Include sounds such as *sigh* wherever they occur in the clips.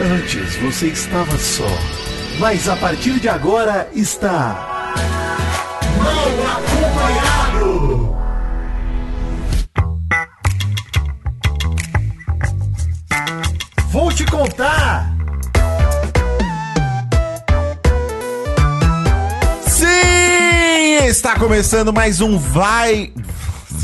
Antes você estava só, mas a partir de agora está. Mal acompanhado! Vou te contar! Sim! Está começando mais um Vai.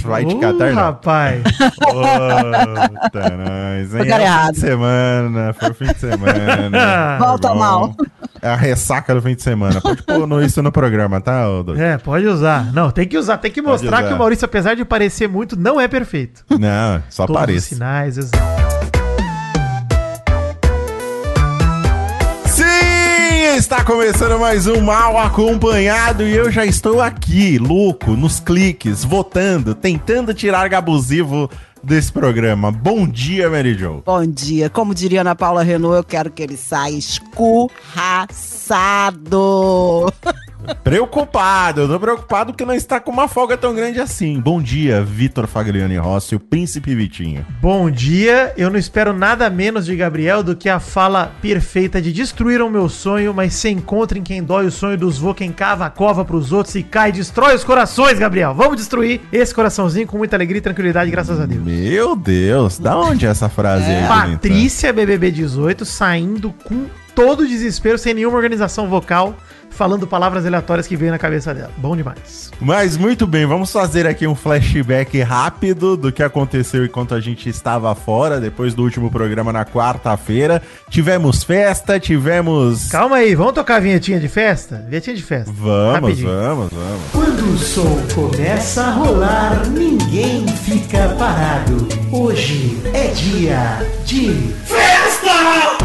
Vai de Catar, não. rapaz. Puta, nós, hein? Lugar É o fim de semana, foi o fim de semana. *laughs* Volta Bom, mal. É a ressaca do fim de semana. Pode pôr no- isso no programa, tá, Doug? É, pode usar. Não, tem que usar, tem que mostrar que o Maurício, apesar de parecer muito, não é perfeito. Não, só Todos os parece. sinais, exato. Está começando mais um Mal Acompanhado e eu já estou aqui, louco, nos cliques, votando, tentando tirar Gabusivo desse programa. Bom dia, Mary Jo. Bom dia. Como diria Ana Paula Renault, eu quero que ele saia escurraçado. *laughs* Preocupado, eu tô preocupado porque não está com uma folga tão grande assim. Bom dia, Vitor Fagliani Rossi, o Príncipe Vitinho. Bom dia, eu não espero nada menos de Gabriel do que a fala perfeita de destruíram meu sonho, mas se encontrem quem dói o sonho dos vô, quem cava a cova pros outros e cai e destrói os corações, Gabriel. Vamos destruir esse coraçãozinho com muita alegria e tranquilidade, graças a Deus. Meu Deus, da onde é essa frase aí? bonita? Patrícia BBB 18 saindo com todo desespero, sem nenhuma organização vocal, falando palavras aleatórias que veio na cabeça dela. Bom demais. Mas muito bem, vamos fazer aqui um flashback rápido do que aconteceu enquanto a gente estava fora, depois do último programa na quarta-feira. Tivemos festa, tivemos. Calma aí, vamos tocar a vinhetinha de festa? Vinhetinha de festa. Vamos, Rapidinho. vamos, vamos. Quando o som começa a rolar, ninguém fica parado. Hoje é dia de Festa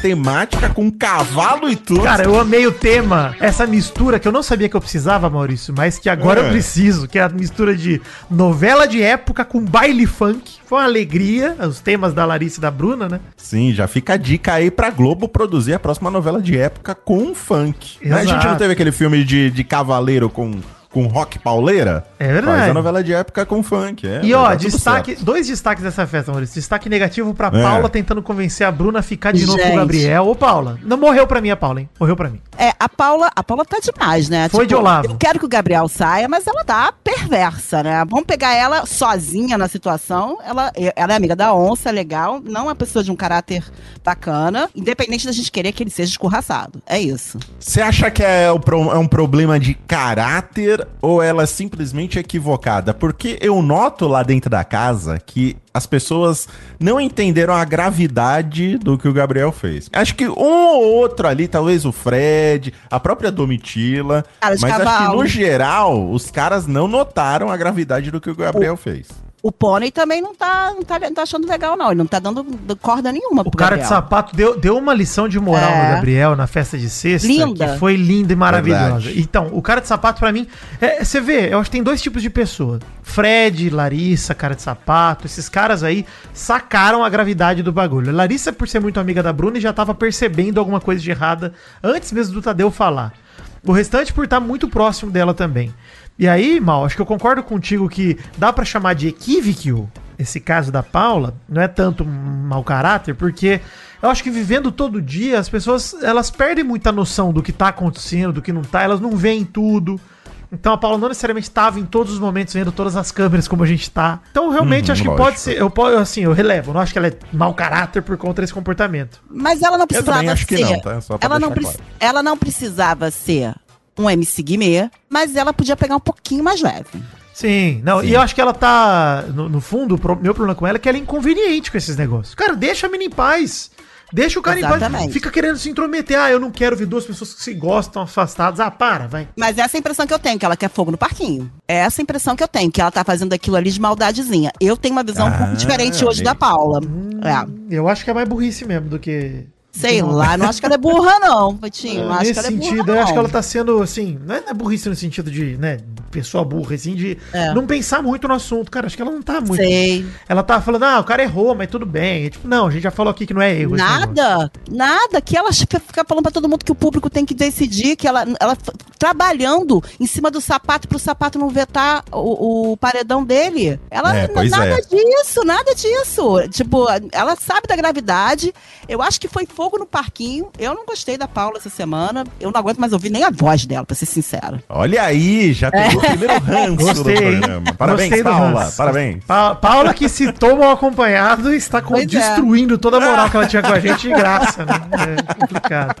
temática com cavalo e tudo. Cara, eu amei o tema, essa mistura que eu não sabia que eu precisava, Maurício, mas que agora É. eu preciso, que é a mistura de novela de época com baile funk. Foi uma alegria, os temas da Larissa e da Bruna, né? Sim, já fica a dica aí pra Globo produzir a próxima novela de época com funk. Né? A gente não teve aquele filme de, de cavaleiro com, com rock pauleira? É verdade. Faz a novela de época com funk, é. E ó, tudo destaque, dois destaques dessa festa, Maurício. Destaque negativo pra É. Paula tentando convencer a Bruna a ficar de novo com o. Gabriel. Ô, Paula, não morreu pra mim a Paula, hein? Morreu pra mim. É, a Paula, a Paula tá demais, né? Foi de Olavo. Eu quero que o Gabriel saia, mas ela tá perversa, né? Vamos pegar ela sozinha na situação. Ela, ela é amiga da onça, é legal, não é uma pessoa de um caráter bacana, independente da gente querer que ele seja escorraçado. É isso. Você acha que é, o pro- é um problema de caráter ou ela é simplesmente equivocada? Porque eu noto lá dentro da casa que as pessoas não entenderam a gravidade do que o Gabriel fez. Acho que um ou outro ali, talvez o Fred, a própria Domitila, Cara mas acho que no geral os caras não notaram a gravidade do que o Gabriel fez. O Pônei também não tá, não, tá, não tá achando legal, não. Ele não tá dando corda nenhuma O cara de sapato deu, deu uma lição de moral É. no Gabriel na festa de sexta. Linda. Que foi linda e maravilhosa. Verdade. Então, o cara de sapato, pra mim, é, você vê, eu acho que tem dois tipos de pessoa: Fred, Larissa, cara de sapato. Esses caras aí sacaram a gravidade do bagulho. A Larissa, por ser muito amiga da Bruna, já tava percebendo alguma coisa de errada antes mesmo do Tadeu falar. O restante por estar muito próximo dela também. E aí, Mal, acho que eu concordo contigo que dá pra chamar de equívoco esse caso da Paula. Não é tanto um mau caráter, porque eu acho que vivendo todo dia, as pessoas elas perdem muita noção do que tá acontecendo, do que não tá, elas não veem tudo. Então a Paula não necessariamente estava em todos os momentos vendo todas as câmeras como a gente tá. Então realmente Uhum, acho que lógico. pode ser, eu po- assim, eu relevo, eu não acho que ela é mau caráter por conta desse comportamento. Mas ela não precisava também acho que ser. não, tá? Só pra ela, não deixar preci- ela não precisava ser um MC Guimê, mas ela podia pegar um pouquinho mais leve. Sim, não, Sim. e eu acho que ela tá. No, no fundo, o pro- meu problema com ela é que ela é inconveniente com esses negócios. Cara, deixa a menina em paz. Deixa o cara em paz. Exatamente. Fica querendo se intrometer. Ah, eu não quero ver duas pessoas que se gostam afastadas. Ah, para, vai. Mas essa é a impressão que eu tenho, que ela quer fogo no parquinho. É essa a impressão que eu tenho, que ela tá fazendo aquilo ali de maldadezinha. Eu tenho uma visão um Ah, pouco diferente hoje amei. da Paula. É. Eu acho que é mais burrice mesmo do que. Sei lá, não acho que ela é burra, não, Vitinho. Não acho Nesse que ela é burra, sentido, não. eu acho que ela tá sendo assim. Não é não é burrice no sentido de, né? Pessoa burra, assim, de É. não pensar muito no assunto, cara. Acho que ela não tá muito. Sei. Ela tava falando, ah, o cara errou, mas tudo bem. E, tipo, não, a gente já falou aqui que não é erro. Nada, nada, que ela fica falando pra todo mundo que o público tem que decidir, que ela, ela trabalhando em cima do sapato pro sapato não vetar o, o paredão dele. Ela É, pois nada é. disso, nada disso. Tipo, ela sabe da gravidade. Eu acho que foi fogo no parquinho. Eu não gostei da Paula essa semana. Eu não aguento mais ouvir nem a voz dela, pra ser sincera. Olha aí, já pegou o primeiro ranço Gostei, do programa. Parabéns, Gostei do Paula. Parabéns. Pa- Paula que se toma acompanhado está com- Pois é. destruindo toda a moral que ela tinha com a gente de *laughs* graça, né? É complicado.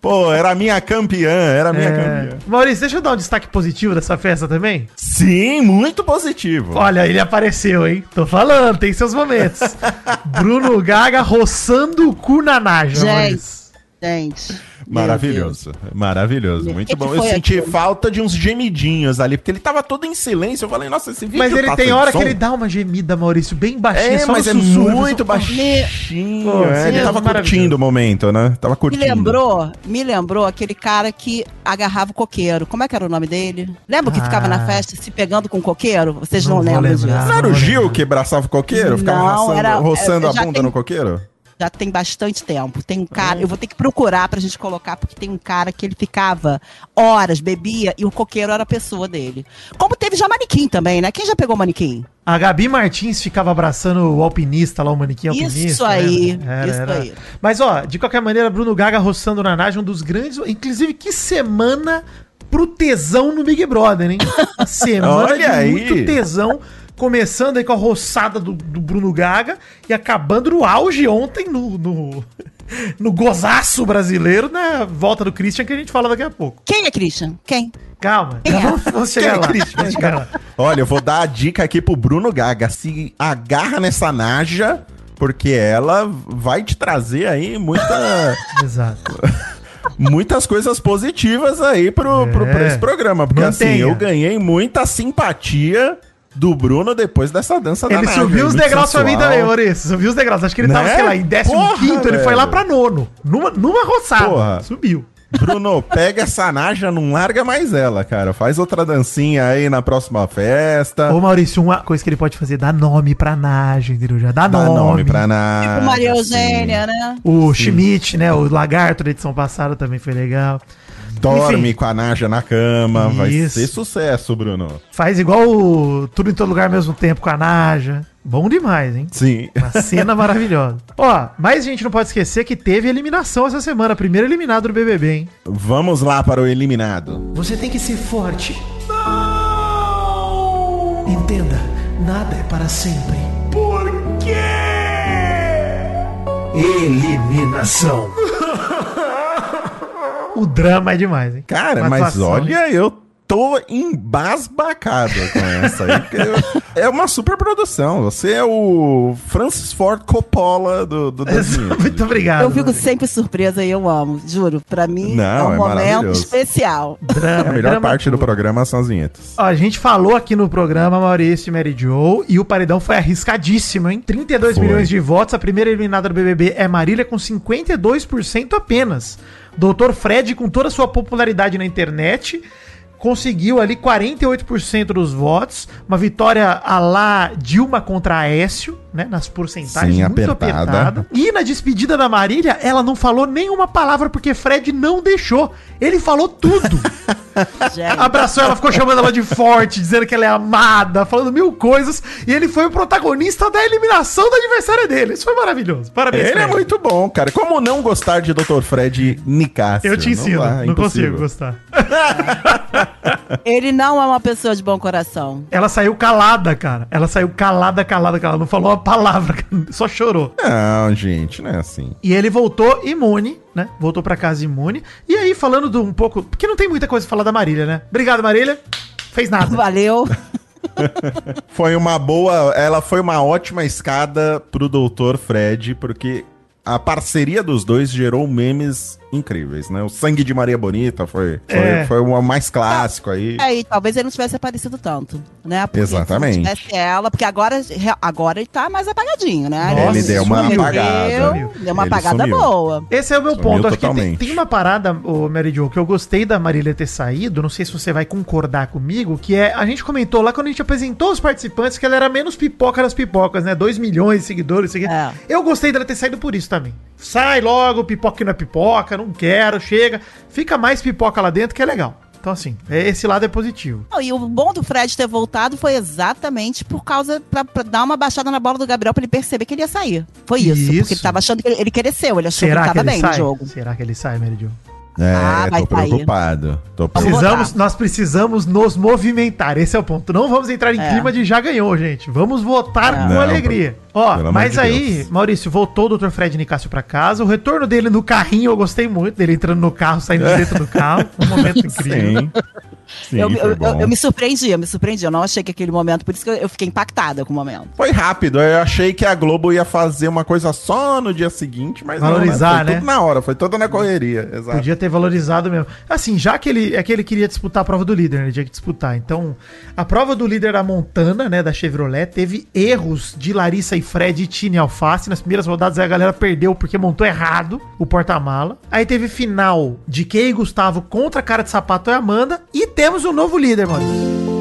Pô, era a minha campeã, era a minha É. campeã. Maurício, deixa eu dar um destaque positivo dessa festa também. Sim, muito positivo. Olha, ele apareceu, hein? Tô falando, tem seus momentos. *laughs* Bruno Gaga roçando o cu na Naja, Gente, Maurício. gente. Maravilhoso, maravilhoso, muito bom. Que Eu senti aquilo? falta de uns gemidinhos ali, porque ele tava todo em silêncio. Eu falei, nossa, esse vídeo Mas ele tá tem hora som? que ele dá uma gemida, Maurício, bem baixinha. É, só mas é sussurro, muito baixinho. Pô, é, ele tava curtindo o momento, né? Tava Me curtindo. lembrou, me lembrou aquele cara que agarrava o coqueiro. Como é que era o nome dele? Lembra que Ah. ficava na festa se pegando com o coqueiro? Vocês Não não, lembram disso? Não era o Gil que abraçava o coqueiro? Ficava Não, roçando, era- roçando é, a bunda tem- no coqueiro? Já tem bastante tempo. Tem um cara, eu vou ter que procurar pra gente colocar, porque tem um cara que ele ficava horas, bebia, e o coqueiro era a pessoa dele. Como teve já manequim também, né? Quem já pegou manequim? A Gabi Martins ficava abraçando o alpinista lá, o manequim alpinista. Isso aí, né? isso aí. Mas, ó, de qualquer maneira, Bruno Gaga roçando na Naja, um dos grandes. Inclusive, que semana pro tesão no Big Brother, hein? *laughs* Semana Olha de aí. muito tesão. Começando aí com a roçada do, do Bruno Gaga e acabando no auge ontem no, no, *laughs* no gozaço brasileiro na volta do Christian que a gente fala daqui a pouco. Quem é Christian? Quem? Calma, Quem é? vamos, vamos chegar Quem é lá. Christian? vamos chegar lá. Olha, eu vou dar a dica aqui pro Bruno Gaga. Se agarra nessa Naja, porque ela vai te trazer aí muita, *laughs* Exato. muitas coisas positivas aí pro, pro, pra É. esse programa. Porque assim, Mantenha. eu ganhei muita simpatia do Bruno depois dessa dança da Ele subiu os degraus pra mim sensual. também, Maurício. Subiu os degraus. Acho que ele tava, Né? sei lá, em 15 Porra, ele foi lá pra nono. Numa, numa roçada. Porra. Subiu. Bruno, pega essa Naja, não larga mais ela, cara. Faz outra dancinha aí na próxima festa. Ô, Maurício, uma coisa que ele pode fazer, dá nome pra Naja, entendeu? Já dá, Dá nome. nome pra Naja. Tipo Maria sim. Eugênia, né? O Schmidt, né? O Lagarto da edição passada também foi legal. Dorme Enfim. com a Naja na cama. Vai Isso. ser sucesso, Bruno. Faz igual o Tudo em Todo Lugar ao mesmo tempo com a Naja. Bom demais, hein? Sim. Uma cena maravilhosa. *laughs* Ó, mas a gente não pode esquecer que teve eliminação essa semana. Primeiro eliminado do BBB, hein? Vamos lá para o eliminado. Você tem que ser forte. Entenda, nada é para sempre. Por quê? Eliminação. O drama é demais, hein? Cara, mas olha, eu tô embasbacado com essa aí. porque eu- é uma super produção. Você é o Francis Ford Coppola do, do desenho. *laughs* Muito obrigado. Eu fico sempre surpresa e eu amo, juro. Pra mim Não, é um é momento especial. Drama, A melhor drama parte do puro. programa são as vinhetas. Ó, a gente falou aqui no programa Maurício e Mary Joe e o paredão foi arriscadíssimo, hein? 32 Foi. milhões de votos, a primeira eliminada do BBB é Marília com 52% apenas. Doutor Fred, com toda a sua popularidade na internet, conseguiu ali 48% dos votos, uma vitória a lá Dilma contra Aécio, né, nas porcentagens, Sim, muito apertada. apertada. E na despedida da Marília, ela não falou nenhuma palavra porque Fred não deixou. Ele falou tudo. *laughs* Abraçou ela, ficou chamando ela de forte, dizendo que ela é amada, falando mil coisas. E ele foi o protagonista da eliminação do adversário dele. Isso foi maravilhoso. Parabéns, Ele é Fred. muito bom, cara. Como não gostar de Dr. Fred Nicásio? Eu te ensino, dá, não, é impossível. consigo gostar. *laughs* Ele não é uma pessoa de bom coração. Ela saiu calada, cara. Ela saiu calada, calada, calada. Não falou uma palavra, *laughs* só chorou. Não, gente, não é assim. E ele voltou imune, né? Voltou pra casa imune. E aí, falando de um pouco. Porque não tem muita coisa pra falar da Marília, né? Obrigado, Marília. Fez nada. Valeu. *laughs* Foi uma boa. Ela foi uma ótima escada pro Dr. Fred, porque a parceria dos dois gerou memes incríveis, né? O Sangue de Maria Bonita foi, foi, É. foi o mais clássico aí. É, e talvez ele não tivesse aparecido tanto, né? Porque Exatamente. Se não tivesse ela, porque agora, agora ele tá mais apagadinho, né? Nossa, ele deu uma sumiu. apagada. Deu, deu uma Ele apagada sumiu. boa. Esse é o meu Sumiu ponto. Acho que tem, totalmente. tem uma parada, ô Mary Jo, que eu gostei da Marília ter saído. Não sei se você vai concordar comigo, que é. A gente comentou lá quando a gente apresentou os participantes que ela era menos pipoca das pipocas, né? 2 milhões de seguidores, aqui. É. Eu gostei dela ter saído por isso também. Sai logo, pipoca que não é pipoca, não quero, chega. Fica mais pipoca lá dentro que é legal. Então, assim, é- esse lado é positivo. Não, e o bom do Fred ter voltado foi exatamente por causa, pra, pra dar uma baixada na bola do Gabriel pra ele perceber que ele ia sair. Foi isso. Isso. Porque ele tava achando que ele, ele cresceu, ele achou Será que que ele tava ele bem sai? no jogo. Será que ele sai, Jo? É, Ah, tô sair. preocupado. Tô. Precisamos, nós precisamos nos movimentar. Esse é o ponto. Não vamos entrar em É. clima de já ganhou, gente. Vamos votar É. com Não, alegria. Ó, pelo mas de aí, Deus. Maurício, voltou o Dr. Fred Nicásio pra casa. O retorno dele no carrinho, eu gostei muito dele entrando no carro, saindo de dentro do carro. Um momento *laughs* incrível. Sim. Sim, eu, eu- eu- eu me surpreendi, eu me surpreendi. Eu não achei que aquele momento, por isso que eu, fiquei impactada com o momento. Foi rápido, eu achei que a Globo ia fazer uma coisa só no dia seguinte, mas Valorizar, não, né? Foi né? tudo na hora, foi toda na correria, exato. Podia ter valorizado mesmo. Assim, já que ele é que ele queria disputar a prova do líder, né? ele tinha que disputar. Então, a prova do líder da Montana, né, da Chevrolet, teve erros de Larissa e Fred e Tine Alface. Nas primeiras rodadas a galera perdeu porque montou errado o porta-mala. Aí teve final de Kay e Gustavo contra a cara de sapato e Amanda. E temos um novo líder, mano.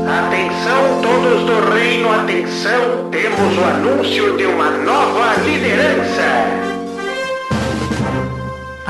Atenção todos do reino, atenção, temos o anúncio de uma nova liderança.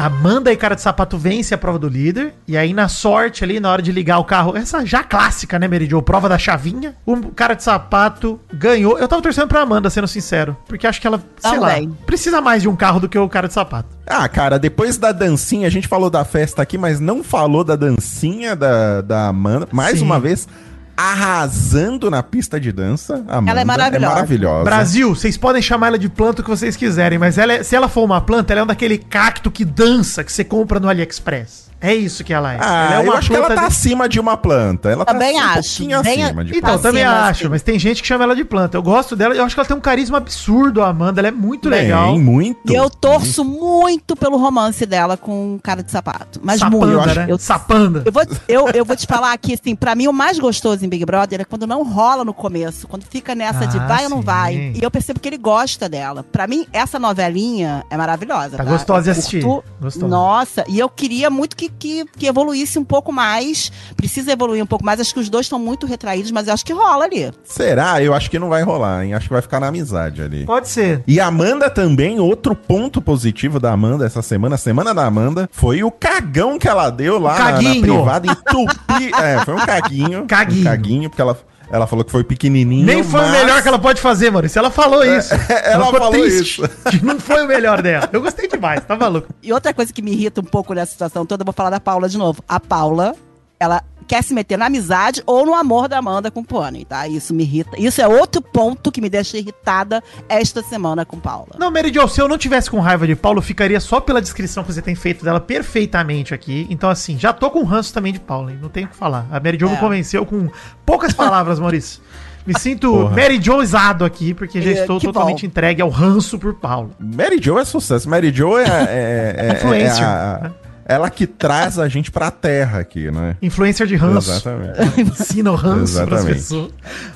Amanda e cara de sapato vence a prova do líder. E aí, na sorte ali, na hora de ligar o carro, essa já clássica, né, Meridio? Prova da chavinha. O cara de sapato ganhou. Eu tava torcendo pra Amanda, sendo sincero. Porque acho que ela, sei Também. lá, precisa mais de um carro do que o cara de sapato. Ah, cara, depois da dancinha, a gente falou da festa aqui, mas não falou da dancinha da, da Amanda. Mais Sim. uma vez, arrasando na pista de dança. Amanda Ela é maravilhosa. maravilhosa. Brasil, vocês podem chamar ela de planta o que vocês quiserem, mas ela é- se ela for uma planta, ela é um daquele cacto que dança que você compra no AliExpress. É isso que ela é. Ah, ela é eu acho que ela tá de- acima de uma planta. Ela Também tá acho. um pouquinho Bem acima de a- Então, Acima, também acho, assim. mas tem gente que chama ela de planta. Eu gosto dela, eu acho que ela tem um carisma absurdo, a Amanda. Ela é muito Bem, legal. muito. E eu torço muito pelo romance dela com cara de sapato. Mas Sapanda, muito. né? Eu, Sapanda. eu, vou, eu, eu vou te falar aqui, assim, pra mim o mais gostoso em Big Brother é quando não rola no começo, quando fica nessa de Ah, vai ou não sim. vai. E eu percebo que ele gosta dela. Pra mim, essa novelinha é maravilhosa. Tá gostosa de Eu assistir. Gostosa. Nossa, e eu queria muito que, que, que evoluísse um pouco mais. Precisa evoluir um pouco mais. Acho que os dois estão muito retraídos, mas eu acho que rola ali. Será? Eu acho que não vai rolar, hein? Acho que vai ficar na amizade ali. Pode ser. E a Amanda também, outro ponto positivo da Amanda essa semana, a semana da Amanda, foi o cagão que ela deu lá na, na privada, entupi. *laughs* é, foi um caguinho. Caguinho. Um caguinho, porque ela, ela falou que foi pequenininho. Nem foi o mas- melhor que ela pode fazer, mano. Se ela falou isso. *laughs* ela ficou falou isso. Que *laughs* não foi o melhor dela. Eu gostei demais, tá maluco. E outra coisa que me irrita um pouco nessa situação toda, eu vou falar da Paula de novo. A Paula, ela quer se meter na amizade ou no amor da Amanda com o Pony, tá? Isso me irrita. Isso é outro ponto que me deixa irritada esta semana com Paula. Não, Mary Jo, se eu não tivesse com raiva de Paulo, eu ficaria só pela descrição que você tem feito dela perfeitamente aqui. Então, assim, já tô com ranço também de Paulo, hein? Não tenho o que falar. A Mary Jo me É. convenceu com poucas palavras, Maurício. Me sinto *laughs* Porra. Mary Joesado aqui, porque já É, estou que totalmente bom. entregue ao ranço por Paulo. Mary Jo é sucesso. Mary Jo é, é, é- *laughs* é- Influencer, é a- ela que traz a gente pra terra aqui, né? Influencer de ranço. Exatamente. *laughs* Ensina o ranço pras Exatamente. pessoas.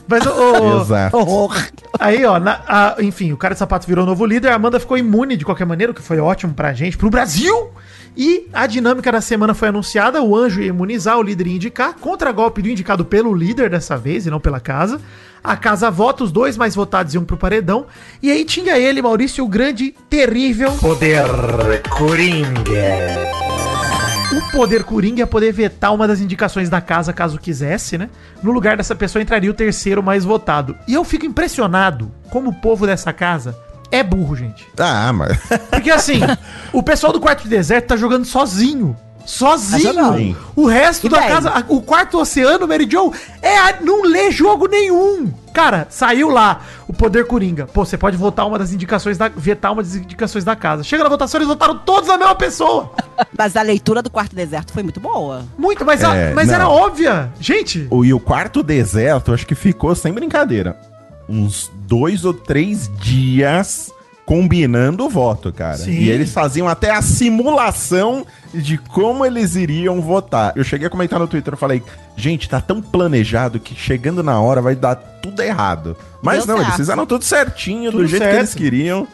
Mas, ô, ô, Exato. Horror. Aí, ó, na- a- enfim, o cara de sapato virou novo líder, a Amanda ficou imune de qualquer maneira, o que foi ótimo pra gente, pro Brasil. E a dinâmica da semana foi anunciada: o anjo ia imunizar, o líder ia indicar, contra golpe do indicado pelo líder dessa vez e não pela casa. A casa vota, os dois mais votados iam pro paredão. E aí tinha ele, Maurício, o grande, terrível. Poder Coringa. O poder Coringa ia poder vetar uma das indicações da casa caso quisesse, né? No lugar dessa pessoa entraria o terceiro mais votado. E eu fico impressionado como o povo dessa casa é burro, gente. Ah, mas. *laughs* Porque assim, o pessoal do quarto de deserto tá jogando sozinho. Sozinho. o resto E da bem. casa, o quarto oceano, Mary Jo, é a- não lê jogo nenhum. Cara, saiu lá o poder coringa. Pô, você pode votar uma das indicações da vetar uma das indicações da casa. Chega na votação, eles votaram todos a mesma pessoa. *laughs* Mas a leitura do quarto deserto foi muito boa. Muito, mas, a- É, mas não. era óbvia. Gente, O, e o quarto deserto, acho que ficou sem brincadeira. Uns dois ou três dias combinando o voto, cara. Sim. E eles faziam até a simulação de como eles iriam votar. Eu cheguei a comentar no Twitter, eu falei, gente, tá tão planejado que chegando na hora vai dar tudo errado. Mas Deu não, eles certo. fizeram tudo certinho, Tudo do jeito certo. que eles queriam.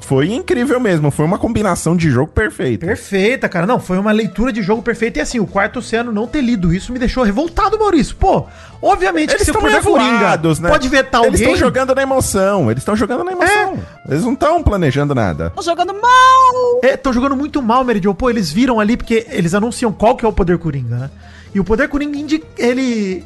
Foi incrível mesmo, foi uma combinação de jogo perfeita. Perfeita, cara. Não, foi uma leitura de jogo perfeita. E assim, o quarto oceano não ter lido isso me deixou revoltado, Maurício. Pô, obviamente Eles se estão voados, né? pode vetar Eles alguém. estão jogando na emoção, eles estão jogando na emoção. Eles não estão planejando nada. Tô jogando mal! Estão jogando muito mal, Meridio. Pô, eles viram ali, porque eles anunciam qual que é o poder Coringa, né? E o poder Coringa, ele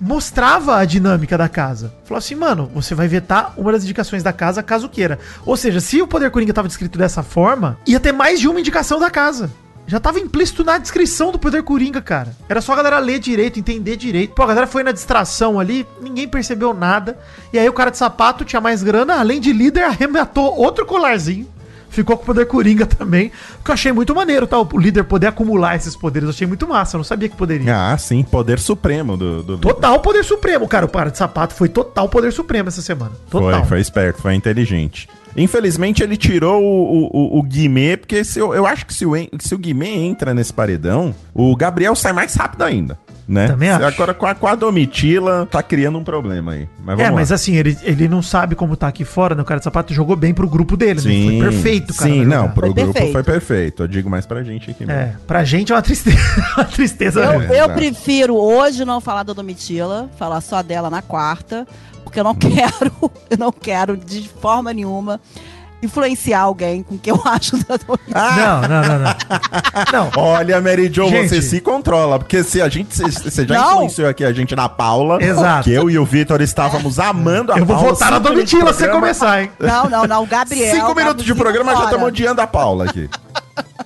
mostrava a dinâmica da casa. Falou assim, mano, você vai vetar uma das indicações da casa caso queira. Ou seja, se o poder Coringa tava descrito dessa forma, ia ter mais de uma indicação da casa. Já tava implícito na descrição do poder Coringa, cara. Era só a galera ler direito, entender direito. Pô, a galera foi na distração ali, ninguém percebeu nada. E aí o cara de sapato tinha mais grana, além de líder, arrematou outro colarzinho. Ficou com o poder Coringa *laughs* também. Que eu achei muito maneiro, tá? O líder poder acumular esses poderes. Eu achei muito massa. Eu não sabia que poderia. Ah, sim, poder supremo do. do... Total poder supremo, cara. O cara de sapato foi total poder supremo essa semana. Total. Foi, foi esperto, foi inteligente. Infelizmente ele tirou o, o, o Guimê, porque se eu, eu acho que se o, se o Guimê entra nesse paredão, o Gabriel sai mais rápido ainda. Né? Também acho. Agora com a, com a Domitila tá criando um problema aí. Mas vamos É, lá. mas assim, ele, ele não sabe como tá aqui fora, né? O cara de sapato jogou bem pro grupo dele, né? Foi perfeito, cara. Sim, não, pro Foi grupo perfeito. foi perfeito. Eu digo mais pra gente aqui mesmo. É, pra gente é uma tristeza. *laughs* uma tristeza. Eu, mesmo. eu prefiro hoje não falar da Domitila, falar só dela na quarta, porque eu não *laughs* quero, eu não quero de forma nenhuma influenciar alguém com o que eu *laughs* acho da Domitila. Não, não, não, não. Não, Olha, Mary Jo, Gente. você se controla, porque se a gente. se- Você já Não. influenciou aqui a gente na Paula. Exato. Que eu e o Vitor estávamos amando a eu vou Paula. votar na Cinco minutos de Domitila se começar, hein? Não, não, não, o Gabriel. Cinco minutos de programa já estamos odiando a Paula aqui.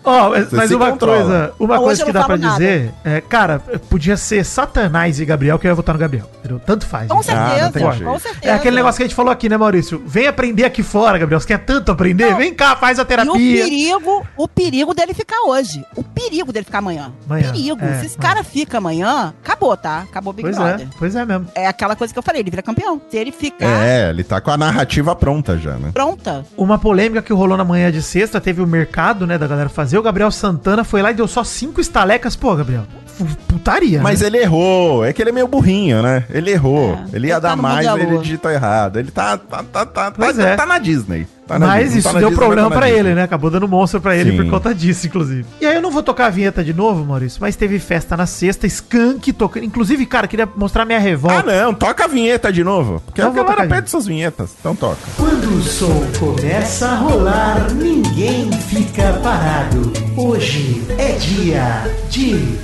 Ó, mas, Você mas se uma controla. coisa, uma Hoje coisa que não dá pra nada. dizer é, cara, podia ser Satanás e Gabriel que eu ia votar no Gabriel. Entendeu? Tanto faz. Com. Ah, não certeza, jeito. com certeza. É aquele negócio que a gente falou aqui, né, Maurício? Vem aprender aqui fora, Gabriel. Você quer tanto aprender? Vem cá, faz a E o terapia. perigo, o perigo dele ficar hoje. O perigo dele ficar amanhã. Amanhã, Perigo. é, Se esse cara fica amanhã, acabou, tá? Acabou o Big Pois Brother. é, pois é mesmo. É. aquela coisa que eu falei, ele vira campeão. Se ele ficar É, ele tá com a narrativa pronta já, né? pronta, Uma polêmica que rolou na manhã de sexta, teve o mercado, né, da galera fazer. O Gabriel Santana foi lá e deu só cinco estalecas. Pô, Gabriel, putaria, Mas né? ele errou. É que ele é meio burrinho, né? Ele errou. É, ele ia ele dar tá mundo mais, ele digitou errado. Ele tá, tá, tá, tá, Pois tá, é. tá na Disney. Tá na Mas Disney. isso Tá na deu Disney, problema tá Disney. ele, né? Acabou dando monstro pra ele Sim. por conta disso, inclusive. E aí eu não vou tocar a vinheta de novo, Maurício, mas teve festa na sexta, Skank tocando. Inclusive, cara, queria mostrar minha Ah, revolta. não. Toca a vinheta de novo. Porque Não a galera pede suas vinhetas. Então toca. Quando o som começa a rolar, ninguém fica parado. Hoje é dia de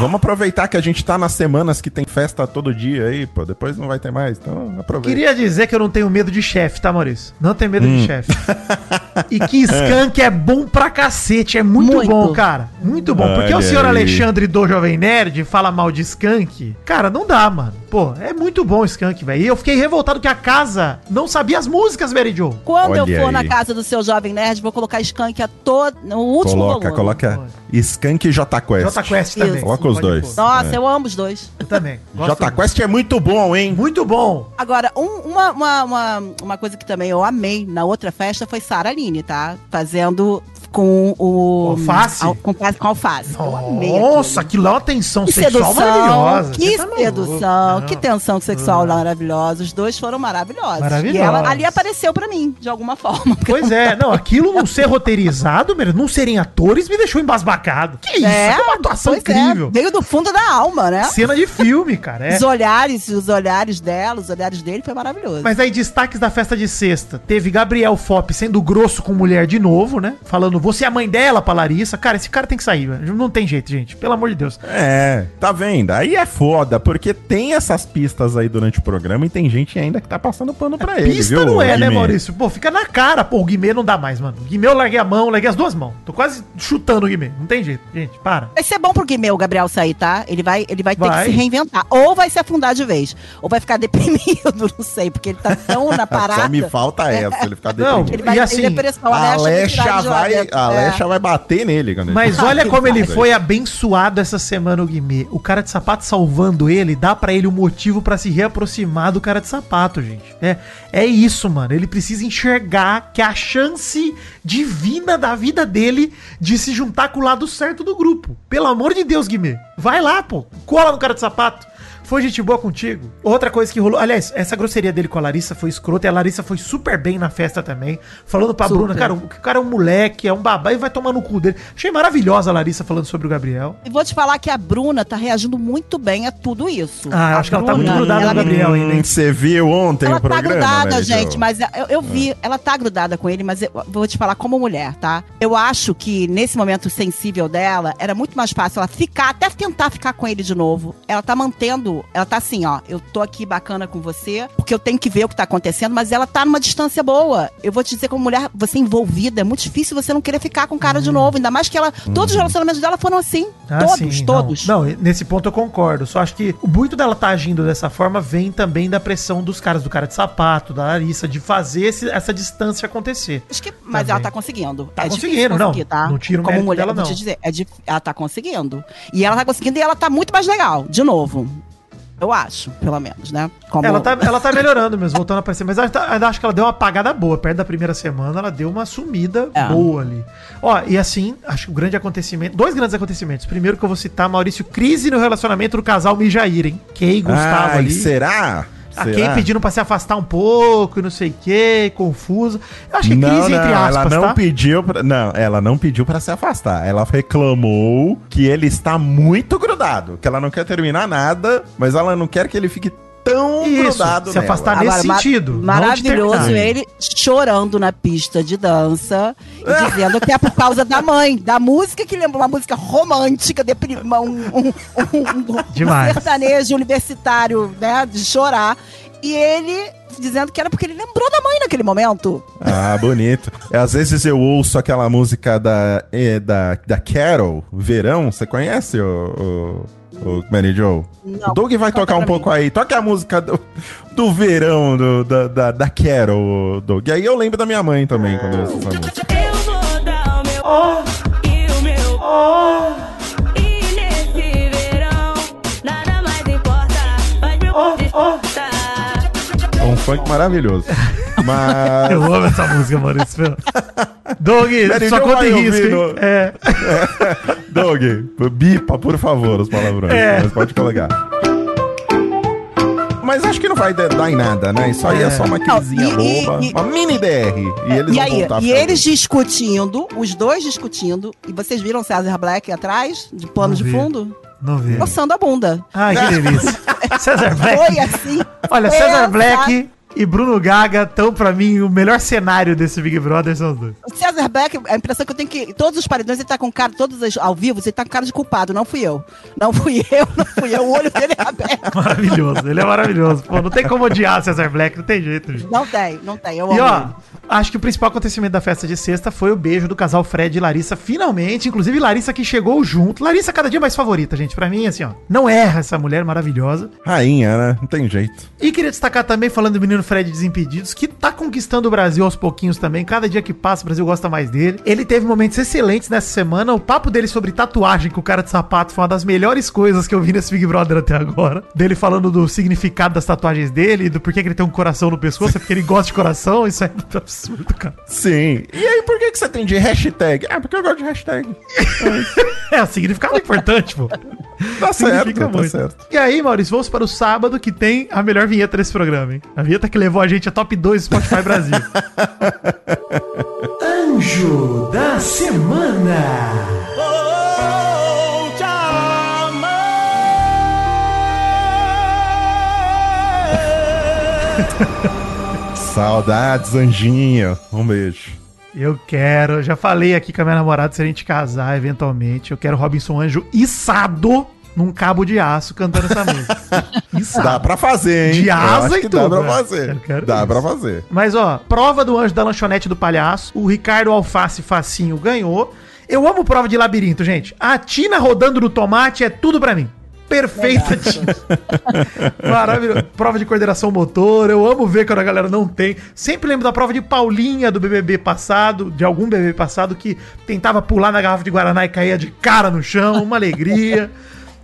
Vamos aproveitar que a gente tá nas semanas que tem festa todo dia aí, pô. Depois não vai ter mais. Então aproveita. Queria dizer que eu não tenho medo de chefe, tá, Maurício? Não tenho medo Hum. de chefe. *laughs* e que Skank é bom pra cacete, é muito, Muito. bom, cara. Muito bom. Porque o Olha senhor. Alexandre do Jovem Nerd fala mal de Skank. Cara, não dá, mano. Pô, é muito bom o Skank, velho. E eu fiquei revoltado que a casa não sabia as músicas, Mary Jo. quando eu Olha for aí. na casa do seu jovem nerd, vou colocar Skank a todo, no último Coloca, volume. coloca Skank e J Quest. J Quest também. Isso. Coloca os Pode dois. pôr. Nossa, É. eu amo os dois. Eu também. *laughs* Gosto J Quest é muito bom, hein? Muito bom. Agora, um- uma, uma, uma, uma coisa que também eu amei na outra festa foi Sara Aline, tá? Fazendo com o. Alface? al- com, com alface. Nossa, aquilo. aquilo é tensão Que sexual sedução, maravilhosa. que tá sedução, que tensão sexual maravilhosa. Os dois foram maravilhosos. Maravilhosos. E ela ali apareceu pra mim, de alguma forma. *laughs* Pois é, não, aquilo não ser roteirizado, mesmo, não serem atores, me deixou embasbacado. Que isso? É, que uma atuação pois incrível. É, veio do fundo da alma, né? Cena de filme, cara. É. Os olhares, os olhares dela, os olhares dele foi maravilhoso. Mas aí, destaques da festa de sexta. Teve Gabriel Fop sendo grosso com mulher de novo, né? Falando, você é a mãe dela pra Larissa. Cara, esse cara tem que sair, velho. Não tem jeito, gente. Pelo amor de Deus. É, tá vendo? Aí é foda, porque tem essas pistas aí durante o programa e tem gente ainda que tá passando pano pra ele, Pista viu? não é, né, Guimê? Maurício? Pô, fica na cara. Pô, o Guimê não dá mais, mano. O Guimê eu larguei a mão, larguei as duas mãos. Tô quase chutando o Guimê. Não tem jeito, gente. Para. Vai ser bom pro Guimê, o Gabriel sair, tá? Ele vai, ele vai ter Vai. que se reinventar. Ou vai se afundar de vez. Ou vai ficar *laughs* deprimido, não sei, porque ele tá tão na parada. *laughs* Só me falta essa, ele ficar Não, deprimido. Ele vai E ter assim, depressão, A Alexa vai Alexa a É. Alexa vai bater nele. Quando Mas ele- olha como ele foi abençoado essa semana, o Guimê. O cara de sapato salvando ele, dá pra ele um motivo pra se reaproximar do cara de sapato, gente. É, é isso, mano. Ele precisa enxergar que a chance divina da vida dele de se juntar com o lado certo do grupo. Pelo amor de Deus, Guimê. Vai lá, pô. Cola no cara de sapato. Foi gente boa contigo. Outra coisa que rolou. Aliás, essa grosseria dele com a Larissa foi escrota. E a Larissa foi super bem na festa também. Falando pra Super. Bruna, cara, o cara é um moleque, é um babá e vai tomar no cu dele. Achei maravilhosa a Larissa falando sobre o Gabriel. E vou te falar que a Bruna tá reagindo muito bem a tudo isso. Ah, A acho que ela tá muito grudada ela no Gabriel ainda, hein? Hum, Você viu ontem Ela o tá programa, grudada, Mary Jo? gente, mas eu, eu vi, ela tá grudada com ele, mas eu vou te falar como mulher, tá? Eu acho que nesse momento sensível dela, era muito mais fácil ela ficar, até tentar ficar com ele de novo. Ela tá mantendo, ela tá assim, ó, eu tô aqui bacana com você, porque eu tenho que ver o que tá acontecendo, mas ela tá numa distância boa. Eu vou te dizer, como mulher, você envolvida, é muito difícil você não querer ficar com o cara de novo, ainda mais que ela, todos os relacionamentos dela foram assim, Ah, todos, sim, todos. Não, não, nesse ponto eu concordo. Só acho que o muito dela tá agindo dessa forma vem também da pressão dos caras, do cara de sapato, da Larissa, de fazer esse- essa distância acontecer. Acho que, mas ela tá conseguindo. Tá é conseguindo, não. tá? Não tiro Como mulher, dela, vou não. te dizer, é dif- ela tá conseguindo. E ela tá conseguindo e ela tá muito mais legal, de novo. Eu acho, pelo menos, né? Como... Ela tá, ela tá melhorando mesmo, voltando a aparecer. Mas tá- ainda acho que ela deu uma apagada boa. Perto da primeira semana, ela deu uma sumida É. boa ali. Ó, e assim, acho que o grande acontecimento. Dois grandes acontecimentos. Primeiro que eu vou citar, Maurício, crise no relacionamento do casal Mijair, hein? Kay e Gustavo Ai, ali. será? A? Kay pedindo pra se afastar um pouco e não sei o que, confusa. Eu acho que é não, crise não, entre aspas, ela não tá? pediu pra, não, ela não pediu para se afastar. Ela reclamou que ele está muito grudado, que ela não quer terminar nada, mas ela não quer que ele fique tão Isso, grudado se afastar Agora, nesse sentido. de Maravilhoso ele chorando na pista de dança e dizendo que é por causa da mãe, da música que lembra uma música romântica, uma- um, um, um, um sertanejo universitário, né? De chorar. E ele dizendo que era porque ele lembrou da mãe naquele momento. Ah, bonito. Às vezes eu ouço aquela música da, é, da, da Carol, Verão. Você conhece o, o, o Mary Jo? Não, o Doug vai tocar um pouco aí. Toca a música do, do verão do, da, da, da Carol, Doug. E aí eu lembro da minha mãe também quando eu ouço essa música. Eu vou dar o meu Oh, e o meu. oh, E nesse verão, nada mais importa. Faz meu Oh, oh. É um funk maravilhoso. *laughs* Mas. eu amo essa música, Maurício. Doug, só conta em risco, no- É. *laughs* Doug, bipa, por favor, os palavrões. É. Mas pode colocar. Mas acho que não vai dar em nada, né? Isso aí é, É. só uma crisinha Não, e- boba. e- uma mini DR. E eles e vão aí, e eles discutindo, os dois discutindo, e vocês viram César Black atrás, de pano Não de vi. fundo? Não vi. Coçando a bunda. Ai, que *laughs* delícia. César Black. Foi assim. Olha, César Black e Bruno Gaga estão, pra mim, o melhor cenário desse Big Brother são os dois. O César Black, a impressão que eu tenho que. Todos os paredões ele tá com cara, todos os ao vivo, ele tá com cara de culpado. Não fui eu. Não fui *laughs* eu, não fui eu. O olho dele é aberto. Maravilhoso. Ele é maravilhoso. Pô, não tem como odiar César Black, não tem jeito, gente. Não tem, não tem. Eu E amo ó, ele. acho que o principal acontecimento da festa de sexta foi o beijo do casal Fred e Larissa, finalmente. Inclusive, Larissa que chegou junto. Larissa cada dia mais favorita, gente. Pra mim, assim, ó. Não erra essa mulher maravilhosa. Rainha, né? Não tem jeito. E queria destacar também, falando do menino Fred Desimpedidos, que tá conquistando o Brasil aos pouquinhos também. Cada dia que passa, o Brasil gosta mais dele. Ele teve momentos excelentes nessa semana. O papo dele sobre tatuagem com o cara de sapato foi uma das melhores coisas que eu vi nesse Big Brother até agora. Dele falando do significado das tatuagens dele, do porquê que ele tem um coração no pescoço, é porque ele gosta de coração. Isso é muito absurdo, cara. Sim. E aí, por que, que você tem de hashtag? Ah, porque eu gosto de hashtag. *laughs* É, o significado é importante, pô. Tá certo, tá certo. E aí, Maurício, vamos para o sábado que tem a melhor vinheta desse programa, hein? A vinheta que levou a gente a top 2 do Spotify Brasil. *laughs* Anjo da semana. *laughs* Saudades, anjinho. Um beijo. Eu quero, eu já falei aqui com a minha namorada se a gente casar eventualmente. Eu quero Robinson Anjo içado num cabo de aço cantando essa *laughs* música. Içado. Dá pra fazer, hein? De asa e tudo, Dá pra fazer. Eu quero Dá isso. pra fazer. Mas ó, prova do anjo da lanchonete do palhaço. O Ricardo Alface Facinho ganhou. Eu amo prova de labirinto, gente. A Tina rodando no tomate é tudo pra mim. perfeita. *laughs* Maravilhoso. Prova de coordenação motor. Eu amo ver quando a galera não tem. Sempre lembro da prova de Paulinha do BBB passado, de algum BBB passado, que tentava pular na garrafa de Guaraná e caía de cara no chão. Uma alegria. *laughs*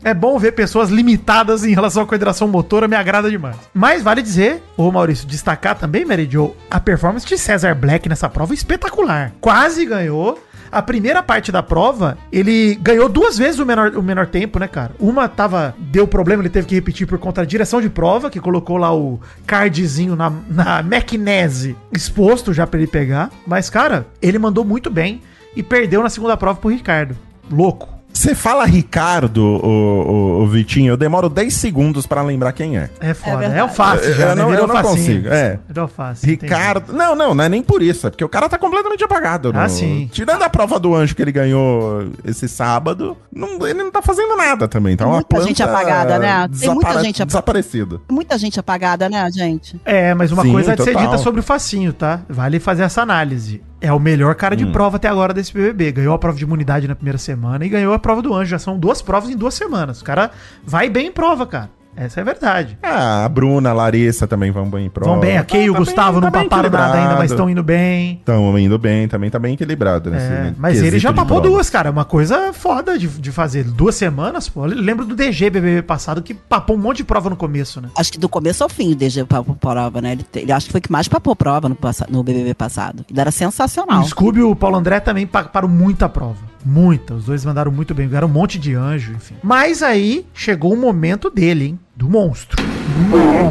É bom ver pessoas limitadas em relação à coordenação motora, me agrada demais. Mas vale dizer, ô Maurício, destacar também, Mary Jo, a performance de César Black nessa prova espetacular. Quase ganhou. A primeira parte da prova, ele ganhou duas vezes o menor, o menor tempo, né, cara? Uma tava. Deu problema, ele teve que repetir por conta da direção de prova, que colocou lá o cardzinho na, na magnese exposto já pra ele pegar. Mas, cara, ele mandou muito bem e perdeu na segunda prova pro Ricardo. Louco. Você fala Ricardo, o, o, o Vitinho, eu demoro 10 segundos pra lembrar quem é. É foda. É, verdade. alface Eu- já, eu né? não- eu não facinho. consigo, é. Virou entendi. Ricardo. Não, não, não é nem por isso. É porque o cara tá completamente apagado. Ah, no- sim. Tirando a prova do anjo que ele ganhou esse sábado, não- ele não tá fazendo nada também. Tá uma Muita gente apagada, né? Tem muita gente apa- desaparecida. Muita gente apagada, né, gente? É, mas uma Sim, coisa é de ser dita sobre o facinho, tá? Vale fazer essa análise. É o melhor cara Hum. de prova até agora desse BBB. Ganhou a prova de imunidade na primeira semana e ganhou a prova do anjo. Já são duas provas em duas semanas. O cara vai bem em prova, cara. Essa é a verdade. Ah, a Bruna, a Larissa também vão bem em prova. Vão bem. A Kay e o Tá Gustavo bem- não tá paparam nada ainda, mas estão indo bem. Estão indo bem, também tá bem equilibrado. nesse É, mas ele já papou duas, cara. É uma coisa foda de, de fazer. Duas semanas, pô. Eu lembro do DG BBB passado que papou um monte de prova no começo, né? Acho que do começo ao fim o DG papou prova, né? Ele, ele acho que foi que mais papou prova no, no BBB passado. Ele era sensacional. O Scooby e o Paulo André também pa- param muita prova. Muita. Os dois mandaram muito bem. Ganharam um monte de anjo, enfim. Mas aí chegou o momento dele, hein? Do monstro. O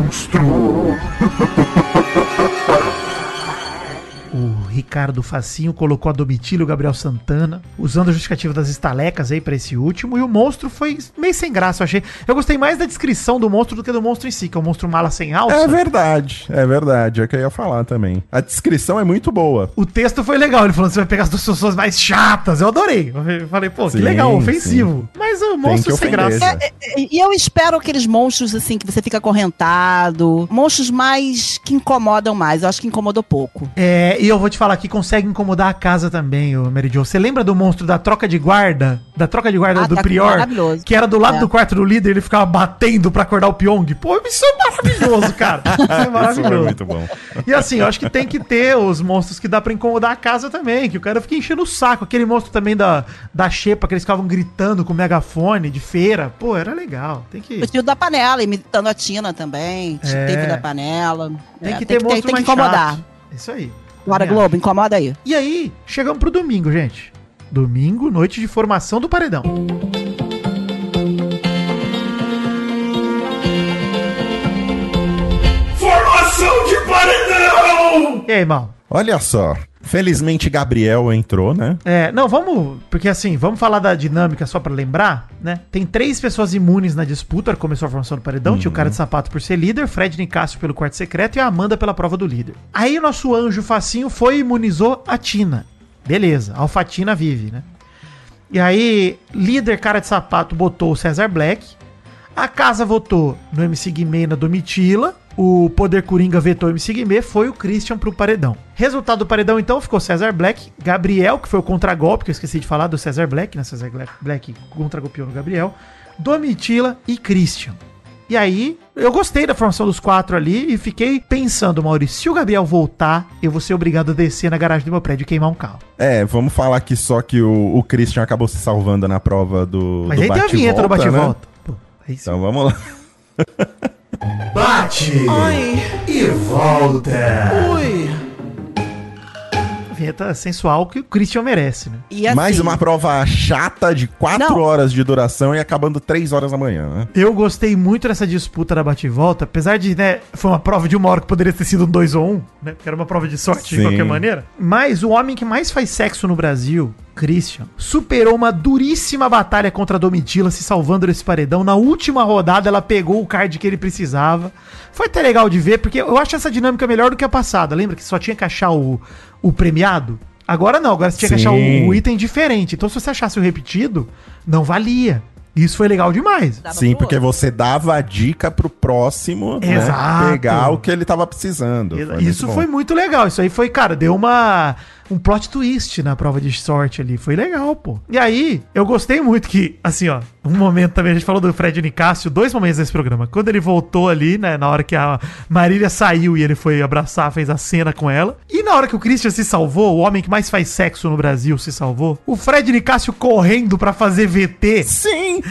*laughs* Ricardo Facinho colocou a Domitila e o Gabriel Santana, usando a justificativa das estalecas aí pra esse último. E o monstro foi meio sem graça, eu achei. Eu gostei mais da descrição do monstro do que do monstro em si, que é o monstro mala sem alça. É verdade, é verdade. É o que eu ia falar também. A descrição é muito boa. O texto foi legal, ele falando que você vai pegar as duas pessoas mais chatas. Eu adorei. Eu falei, pô, que Sim, legal, ofensivo. Mas o monstro que sem graça. já. E e eu espero aqueles monstros, assim, que você fica acorrentado. Monstros mais que incomodam mais. Eu acho que incomodou pouco. É, e eu vou te falar que consegue incomodar a casa também, o Mary Jo. Você lembra do monstro da troca de guarda? Da troca de guarda Ah, do tá Prior? Que era do lado É. do quarto do líder, ele ficava batendo pra acordar o Pyong. Pô, isso é maravilhoso, cara. *laughs* Isso é Isso foi maravilhoso. muito bom. E assim, eu acho que tem que ter os monstros que dá pra incomodar a casa também, que o cara fica enchendo o saco. Aquele monstro também da, da Xepa, que eles ficavam gritando com megafone de feira. Pô, era legal. Tem que. O tio da panela, imitando a Tina também. É. Teve da panela. Tem É, que ter monstro tem que mais incomodar. chato. Isso aí. Bora, Globo, incomoda aí. E aí, chegamos pro domingo, gente. Domingo, noite de formação do paredão. Formação de paredão! E aí, mal? Olha só. Felizmente Gabriel entrou, né? É, não, vamos. Porque assim, vamos falar da dinâmica só pra lembrar, né? Tem três pessoas imunes na disputa. Começou a formação do paredão. Tinha o cara de sapato por ser líder, Fred Nicásio pelo quarto secreto e a Amanda pela prova do líder. Aí o nosso anjo facinho foi e imunizou a Tina. Beleza, a Alfatina vive, né? E aí, líder cara de sapato botou o César Black. A casa votou no MC Guimê e na Domitila. O Poder Coringa vetou o MC Guimê. Foi o Christian pro paredão. Resultado do paredão, então, ficou César Black. Gabriel, que foi o contragolpe, que eu esqueci de falar do César Black, né? César Black, contragolpeou no Gabriel. Domitila e Christian. E aí, eu gostei da formação dos quatro ali e fiquei pensando, Maurício, se o Gabriel voltar, eu vou ser obrigado a descer na garagem do meu prédio e queimar um carro. É, vamos falar aqui só que o, o Christian acabou se salvando na prova do. Mas do aí tem a vinheta do bate-volta, né? Então vamos lá. Bate e volta. Vinheta sensual que o Christian merece, né? E assim, Mais uma prova chata de 4 Não. horas de duração e acabando 3 horas da manhã, né? Eu gostei muito dessa disputa da bate-volta, apesar de, né, foi uma prova de uma hora que poderia ter sido um 2 ou 1, um, né? Que era uma prova de sorte de Sim. qualquer maneira. Mas o homem que mais faz sexo no Brasil, Christian, superou uma duríssima batalha contra a Domitila, se salvando desse paredão. Na última rodada, ela pegou o card que ele precisava. Foi até legal de ver, porque eu acho essa dinâmica melhor do que a passada. Lembra que só tinha que achar o, o premiado? Agora não, agora você tinha que achar Sim. o, o item diferente. Então, se você achasse o repetido, não valia. Isso foi legal demais. dava Sim, porque outro. você dava a dica pro próximo né, pegar o que ele tava precisando. Isso muito isso bom. foi muito legal. Isso aí foi, cara, deu uma um plot twist na prova de sorte ali. Foi legal, pô. E aí, eu gostei muito que, assim, ó, um momento também, a gente falou do Fred Nicásio, dois momentos desse programa. Quando ele voltou ali, né, na hora que a Marília saiu e ele foi abraçar, fez a cena com ela. E na hora que o Christian se salvou, o homem que mais faz sexo no Brasil se salvou, o Fred Nicásio correndo pra fazer VT. Sim!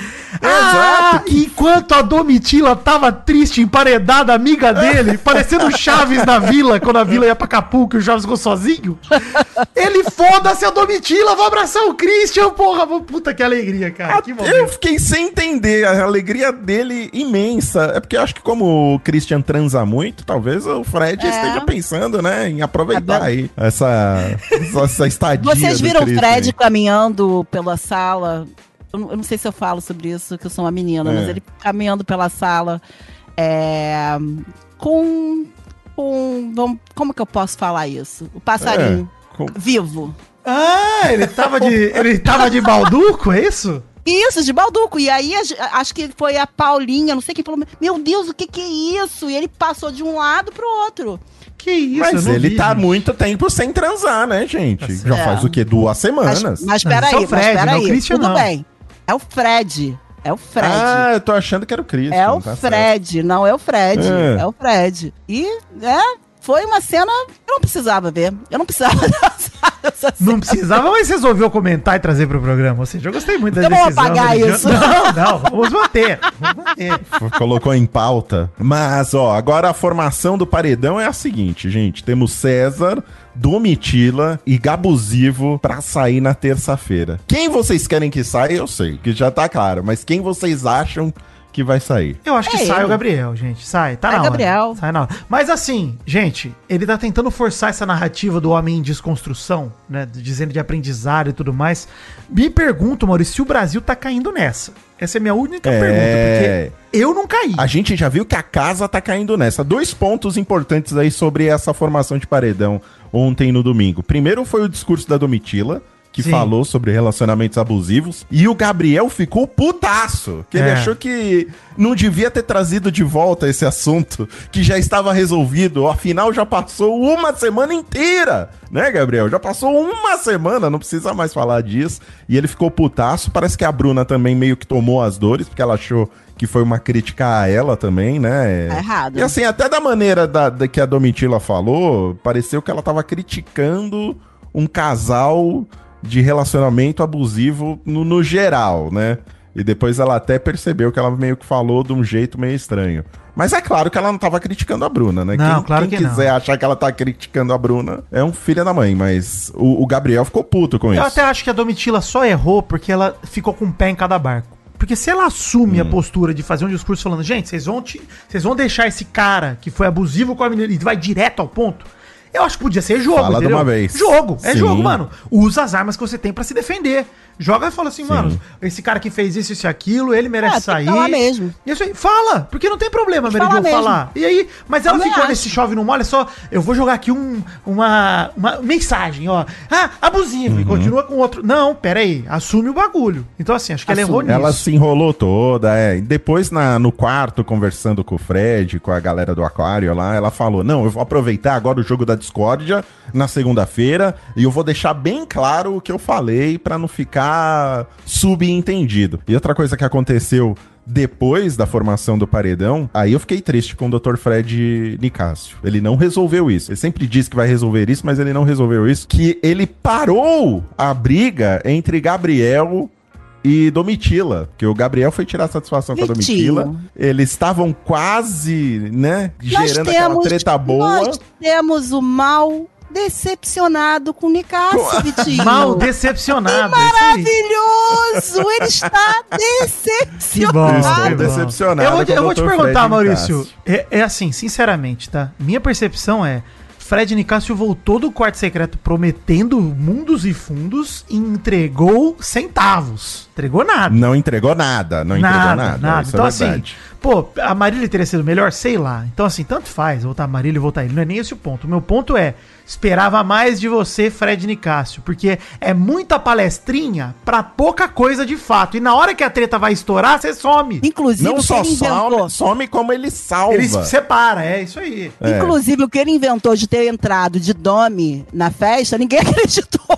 Ah, Exato! enquanto a Domitila tava triste, emparedada, amiga dele, *laughs* parecendo o Chaves na vila, quando a vila ia pra Acapulco e o Chaves ficou sozinho. Ele foda-se a Domitila, vou abraçar o Christian, porra. Puta que alegria, cara. Que Eu fiquei sem entender a alegria dele imensa. É porque eu acho que como o Christian transa muito, talvez o Fred É. esteja pensando, né, em aproveitar aí essa, essa, essa estadia Vocês viram o Fred aí. caminhando pela sala? Eu não, eu não sei se eu falo sobre isso, que eu sou uma menina, É. mas ele caminhando pela sala é, com. com vamos, como que eu posso falar isso? O passarinho É, com- vivo. Ah, ele tava de, ele tava de balduco, é isso? Isso, de Balduco. E aí, acho que foi a Paulinha, não sei quem falou, meu Deus, o que que é isso? E ele passou de um lado pro outro. Que isso, Mas ele vi, tá gente. muito tempo sem transar, né, gente? Tá Já certo. faz o quê? Duas Mas, semanas. mas peraí, é o mas é o peraí, Christian, tudo não. bem. É o Fred. É o Fred. Ah, eu tô achando que era o Christian. É o tá certo. Fred, não é o Fred. É. É. o Fred. E, é, foi uma cena que eu não precisava ver. Eu não precisava *laughs* dançar essa cena. Não precisava, mas resolveu comentar e trazer pro programa. Ou seja, eu gostei muito da Então vamos decisão. apagar da isso. Não, não, vamos manter. Vamos manter. Colocou em pauta. Mas, ó, agora a formação do paredão é a seguinte, gente. Temos César, Domitila e Gabusivo pra sair na terça-feira. Quem vocês querem que saia, eu sei, que já tá claro. Mas quem vocês acham que vai sair? Eu acho que É sai ele. o Gabriel, gente. Sai, tá É na hora. Gabriel. Sai na hora. Mas assim, gente, ele tá tentando forçar essa narrativa do homem em desconstrução, né? Dizendo de aprendizado e tudo mais. Me pergunto, Maurício, se o Brasil tá caindo nessa. Essa é a minha única É. pergunta, porque eu não caí. A gente já viu que a casa tá caindo nessa. Dois pontos importantes aí sobre essa formação de paredão ontem no domingo. Primeiro foi o discurso da Domitila, que Sim. falou sobre relacionamentos abusivos. E o Gabriel ficou putaço. Que ele É. achou que não devia ter trazido de volta esse assunto, que já estava resolvido. Afinal, já passou uma semana inteira, né, Gabriel? Já passou uma semana, não precisa mais falar disso. E ele ficou putaço. Parece que a Bruna também meio que tomou as dores, porque ela achou que foi uma crítica a ela também, né? Tá errado. E assim, até da maneira da, da que a Domitila falou, pareceu que ela tava criticando um casal de relacionamento abusivo no, no geral, né? E depois ela até percebeu que ela meio que falou de um jeito meio estranho. Mas é claro que ela não tava criticando a Bruna, né? Não, quem, claro quem que não. quiser achar que ela tá criticando a Bruna é um filho da mãe, mas o, o Gabriel ficou puto com Eu isso. até acho que a Domitila só errou porque ela ficou com um pé em cada barco. Porque se ela assume Hum. a postura de fazer um discurso falando, gente, vocês vão, te- vão deixar esse cara que foi abusivo com a menina e vai direto ao ponto. Eu acho que podia ser jogo, Fala de uma vez. Jogo, é Sim. jogo, mano. Usa as armas que você tem pra se defender. Joga e fala assim, mano, esse cara que fez isso, isso e aquilo, ele merece Ah, tem sair. falar mesmo. Isso aí, fala, porque não tem problema, Meridion, falar falar. E aí, mas ela Também ficou acho. nesse chove não molha, é só, eu vou jogar aqui um, uma, uma mensagem, ó. Ah, abusivo, Uhum. e continua com outro. Não, pera aí, assume o bagulho. Então assim, acho que ela errou Assume. nisso. Ela se enrolou toda, é. Depois, na, no quarto, conversando com o Fred, com a galera do Aquário lá, ela falou: Não, eu vou aproveitar agora o jogo da discórdia na segunda-feira e eu vou deixar bem claro o que eu falei pra não ficar subentendido. E outra coisa que aconteceu depois da formação do paredão, aí eu fiquei triste com o Dr. Fred Nicásio. Ele não resolveu isso. Ele sempre diz que vai resolver isso, mas ele não resolveu isso. Que ele parou a briga entre Gabriel e Domitila, que o Gabriel foi tirar satisfação com a Vitinho. Domitila. Eles estavam quase, né, Nós gerando aquela temos, treta boa. nós temos o mal decepcionado com o Nicásio, Vitinho. Mal decepcionado. aí. Maravilhoso! Ele está *laughs* Que bom, Estou decepcionado. que bom. decepcionado Eu vou, te- com eu o vou te perguntar, Fred Maurício. É, é assim, sinceramente, tá? Minha percepção é. Fred Nicásio voltou do quarto secreto prometendo mundos e fundos e entregou centavos. Entregou nada. Não entregou nada, não entregou nada. isso Então, é assim, pô, a Marília teria sido melhor? Sei lá. Então, assim, tanto faz voltar a Marília e voltar ele. Não é nem esse o ponto. O meu ponto é: Esperava mais de você, Fred Nicásio, porque é muita palestrinha pra pouca coisa de fato. E na hora que a treta vai estourar, você some. Inclusive, Não só inventou. some, some como ele salva. Ele se separa, é isso aí. É. Inclusive, o que ele inventou de ter entrado de Domi na festa, ninguém *laughs* acreditou.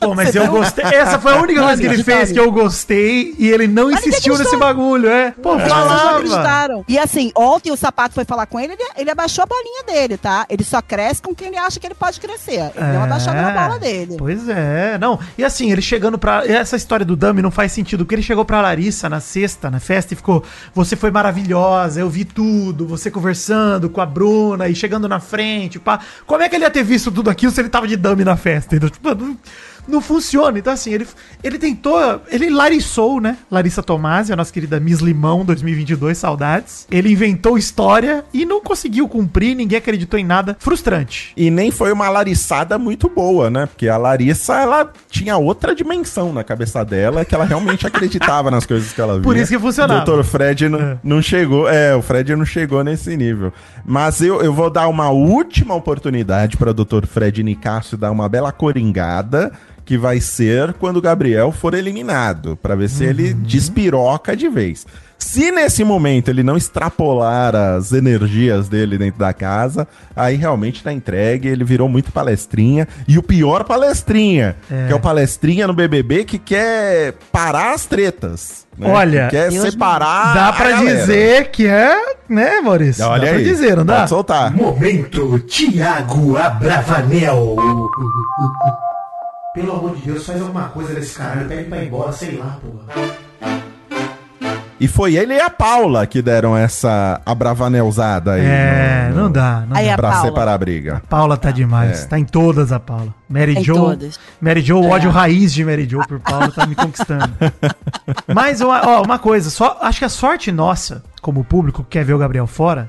Pô, mas eu gostei. Essa foi a única coisa que ele fez que eu gostei e ele não insistiu nesse bagulho, é. Pô, não falava. acreditaram. E assim, ontem o sapato foi falar com ele, ele, ele abaixou a bolinha dele, tá? Ele só cresce com quem ele acha que ele pode crescer. Ele deu uma baixada na bola dele. Pois é, não. E assim, ele chegando pra. Essa história do Dummy não faz sentido, porque ele chegou pra Larissa na sexta, na festa, e ficou. Você foi maravilhosa, eu vi tudo, você conversando com a Bruna e chegando na frente, pá. Como é que ele ia ter visto tudo aquilo se ele tava de Dummy na festa? Tipo, não, funciona. Então, assim, ele, ele tentou. Ele larissou, né? Larissa Tomasi, a nossa querida Miss Limão 2022, saudades. Ele inventou história e não conseguiu cumprir, ninguém acreditou em nada. Frustrante. E nem foi uma Larissada muito boa, né? Porque a Larissa, ela tinha outra dimensão na cabeça dela, que ela realmente *laughs* acreditava nas coisas que ela via. Por isso que funcionava. O Dr. Fred não, É. não chegou, é, o Fred não chegou nesse nível. Mas eu, eu vou dar uma última oportunidade para o Dr. Fred Nicásio dar uma bela coringada, que vai ser quando o Gabriel for eliminado, para ver se ele Uhum. despiroca de vez. Se nesse momento ele não extrapolar as energias dele dentro da casa, aí realmente tá entregue, ele virou muito palestrinha. E o pior palestrinha, É. que é o palestrinha no BBB que quer parar as tretas. né? Olha, que quer separar. Dá a pra galera. dizer que é, né, Maurício? Olha dá aí. pra dizer, não dá? Pode soltar. Momento Tiago Abravanel. Pelo amor de Deus, faz alguma coisa desse caralho. Pede pra ir embora, sei lá, porra. E foi ele e a Paula que deram essa abravanelzada aí. É, no- no- não dá. Não Aí dá. a Pra Paula. separar a briga. Paula tá demais. É. Tá em todas a Paula. Mary Em Jo. todas. Mary Jo, o ódio raiz de Mary Jo por Paula tá me conquistando. *laughs* Mas, uma, ó, uma coisa, só acho que a sorte nossa, como público que quer ver o Gabriel fora,